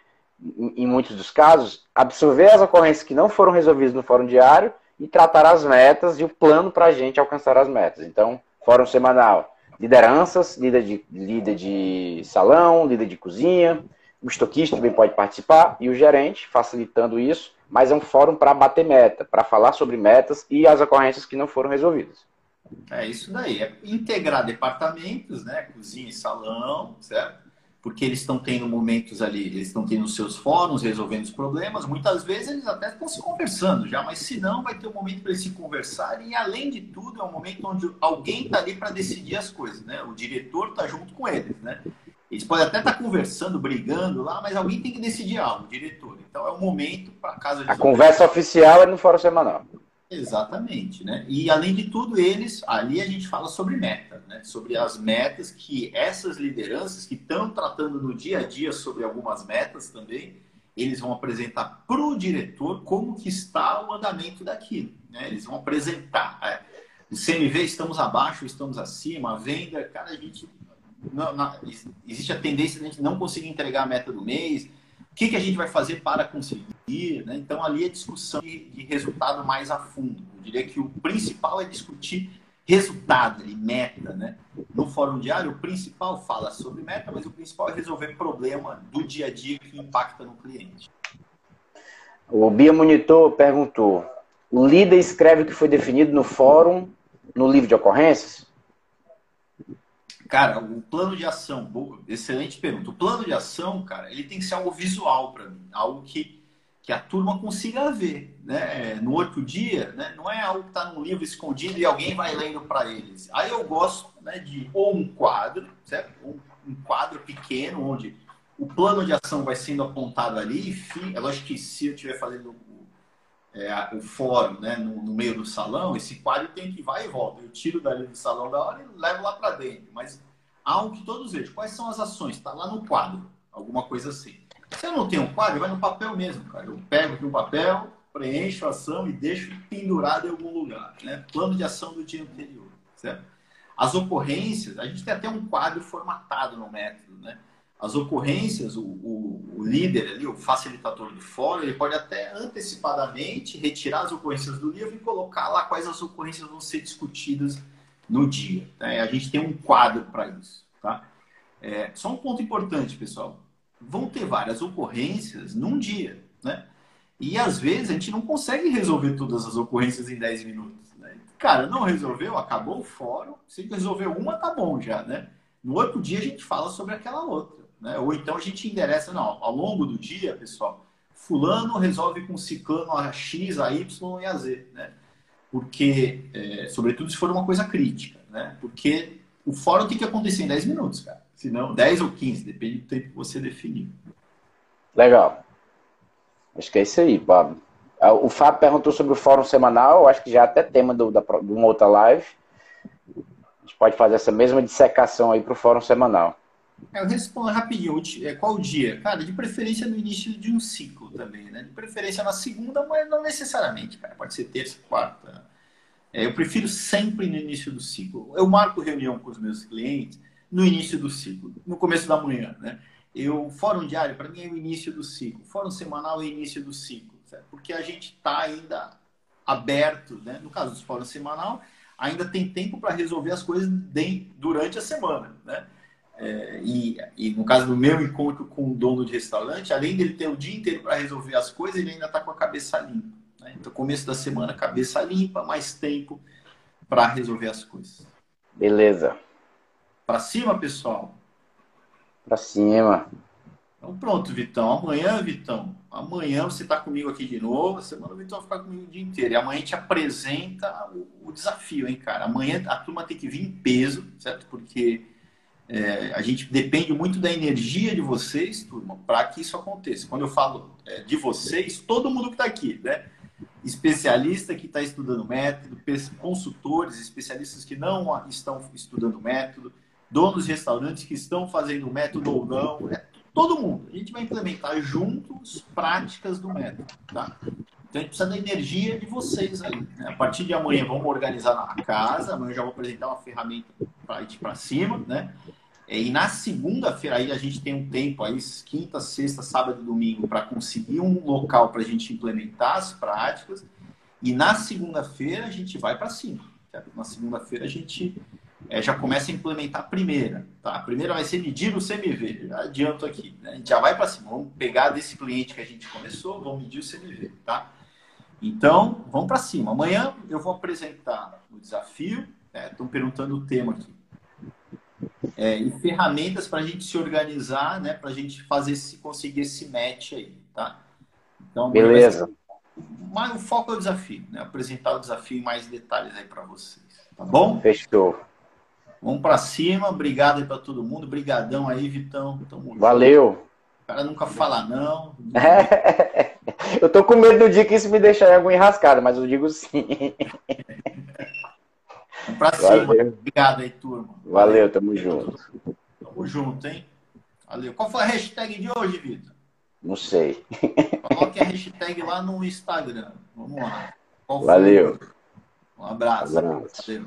B: em muitos dos casos, absorver as ocorrências que não foram resolvidas no fórum diário e tratar as metas e o plano para a gente alcançar as metas. Então, fórum semanal, lideranças, líder de, líder de salão, líder de cozinha, o estoquista também pode participar e o gerente, facilitando isso, mas é um fórum para bater meta, para falar sobre metas e as ocorrências que não foram resolvidas.
A: É isso daí, é integrar departamentos, né, cozinha e salão, certo? Porque eles estão tendo momentos ali, eles estão tendo seus fóruns, resolvendo os problemas. Muitas vezes eles até estão se conversando já, mas se não, vai ter um momento para eles se conversarem. E além de tudo, é um momento onde alguém está ali para decidir as coisas, né? O diretor está junto com eles, né? Eles podem até estar tá conversando, brigando lá, mas alguém tem que decidir algo, o diretor. Então é um momento para caso
B: A conversa oficial é no fórum semanal.
A: Exatamente, né? E além de tudo, eles, ali a gente fala sobre meta, né? Sobre as metas que essas lideranças que estão tratando no dia a dia sobre algumas metas também, eles vão apresentar para o diretor como que está o andamento daquilo, né? Eles vão apresentar. É, o CMV estamos abaixo, estamos acima, a venda, cara, a gente não, não, existe a tendência de a gente não conseguir entregar a meta do mês. O que, que a gente vai fazer para conseguir? Né? Então, ali é discussão de, de, resultado mais a fundo. Eu diria que o principal é discutir resultado, e meta. Né? No fórum diário, o principal fala sobre meta, mas o principal é resolver problema do dia a dia que impacta no cliente.
B: O Bia Monitor perguntou: o líder escreve o que foi definido no fórum no livro de ocorrências?
A: Cara, o plano de ação, boa, excelente pergunta. O plano de ação, cara, ele tem que ser algo visual para mim, algo que, que a turma consiga ver, né? No outro dia, né? Não é algo que está num livro escondido e alguém vai lendo para eles. Aí eu gosto, né, de ou um quadro, certo? Um, quadro pequeno onde o plano de ação vai sendo apontado ali. E, é lógico que se eu estiver fazendo é, o fórum né, no, no, meio do salão, esse quadro tem que vai e volta. Eu tiro dali do salão da hora e levo lá para dentro. Mas algo que todos vejam. Quais são as ações? Está lá no quadro. Alguma coisa assim. Se eu não tenho um quadro, vai no papel mesmo, cara. Eu pego aqui um papel, preencho a ação e deixo pendurado em algum lugar. Né? Plano de ação do dia anterior. Certo? As ocorrências, a gente tem até um quadro formatado no método, né? As ocorrências, o, o, o, líder ali, o facilitador do fórum, ele pode até antecipadamente retirar as ocorrências do livro e colocar lá quais as ocorrências vão ser discutidas no dia. Né? A gente tem um quadro para isso. Tá? É, só um ponto importante, pessoal. Vão ter várias ocorrências num dia. Né? E às vezes a gente não consegue resolver todas as ocorrências em 10 minutos. Né? Cara, não resolveu, acabou o fórum. Se resolveu uma, tá bom já. Né? No outro dia a gente fala sobre aquela outra. Né? Ou então a gente endereça, não, ao longo do dia, pessoal, fulano resolve com ciclano a X, a Y e a Z, né? Porque, é, sobretudo se for uma coisa crítica, né? Porque o fórum tem que acontecer em 10 minutos, cara. Se não, 10 ou 15, depende do tempo que você definir.
B: Legal. Acho que é isso aí, Pablo. Ah, o Fábio perguntou sobre o fórum semanal, acho que já é até tema do, da, de uma outra live. A gente pode fazer essa mesma dissecação aí para o fórum semanal.
A: É, eu respondo rapidinho. É, qual dia? Cara, de preferência no início de um ciclo também, né? De preferência na segunda, mas não necessariamente, cara. Pode ser terça, quarta. É, eu prefiro sempre no início do ciclo. Eu marco reunião com os meus clientes no início do ciclo, no começo da manhã, né? Eu, fórum diário, para mim, é o início do ciclo. Fórum semanal é o início do ciclo, certo? Porque a gente está ainda aberto, né? No caso do fórum semanal, ainda tem tempo para resolver as coisas durante a semana, né? É, e, e, no caso do meu encontro com o dono de restaurante, além dele ter o dia inteiro para resolver as coisas, ele ainda está com a cabeça limpa. Né? Então, começo da semana, cabeça limpa, mais tempo para resolver as coisas.
B: Beleza.
A: Para cima, pessoal?
B: Para cima.
A: Então, pronto, Vitão. Amanhã, Vitão, amanhã você está comigo aqui de novo. A semana o Vitão vai ficar comigo o dia inteiro. E amanhã a gente apresenta o, o desafio, hein, cara? Amanhã a turma tem que vir em peso, certo? Porque é, a gente depende muito da energia de vocês, turma, para que isso aconteça. Quando eu falo é, de vocês, todo mundo que está aqui, né? Especialista que está estudando método, consultores, especialistas que não estão estudando método, donos de restaurantes que estão fazendo método ou não, é, todo mundo. A gente vai implementar juntos práticas do método, tá? Então a gente precisa da energia de vocês aí. Né? A partir de amanhã vamos organizar na casa, amanhã eu já vou apresentar uma ferramenta para ir para cima, né? É, e na segunda-feira aí a gente tem um tempo aí, quinta, sexta, sábado e domingo, para conseguir um local para a gente implementar as práticas. E na segunda-feira a gente vai para cima. Na segunda-feira a gente é, já começa a implementar a primeira. Tá? A primeira vai ser medir o CMV. Já adianto aqui. Né? A gente já vai para cima. Vamos pegar desse cliente que a gente começou, vamos medir o CMV. Tá? Então, vamos para cima. Amanhã eu vou apresentar o desafio. Estão é, perguntando o tema aqui é, e ferramentas para a gente se organizar, né? Para a gente fazer se conseguir esse match aí, tá?
B: Então, beleza.
A: Mas o foco é o desafio, né? Apresentar o desafio em mais detalhes aí para vocês, tá bom?
B: Fechou.
A: Vamos para cima, obrigado aí para todo mundo, brigadão aí, Vitão.
B: Tamo Valeu. Junto.
A: O cara nunca fala não.
B: Eu tô com medo do dia que isso me deixar em alguma enrascada, mas eu digo sim.
A: Pra cima. Valeu. Obrigado aí, turma.
B: Valeu, tamo junto.
A: Tamo junto, hein? Valeu. Qual foi a hashtag de hoje, Vitor?
B: Não sei.
A: Coloque a hashtag lá no Instagram. Vamos lá.
B: Valeu.
A: Um abraço.
B: abraço.
A: Valeu.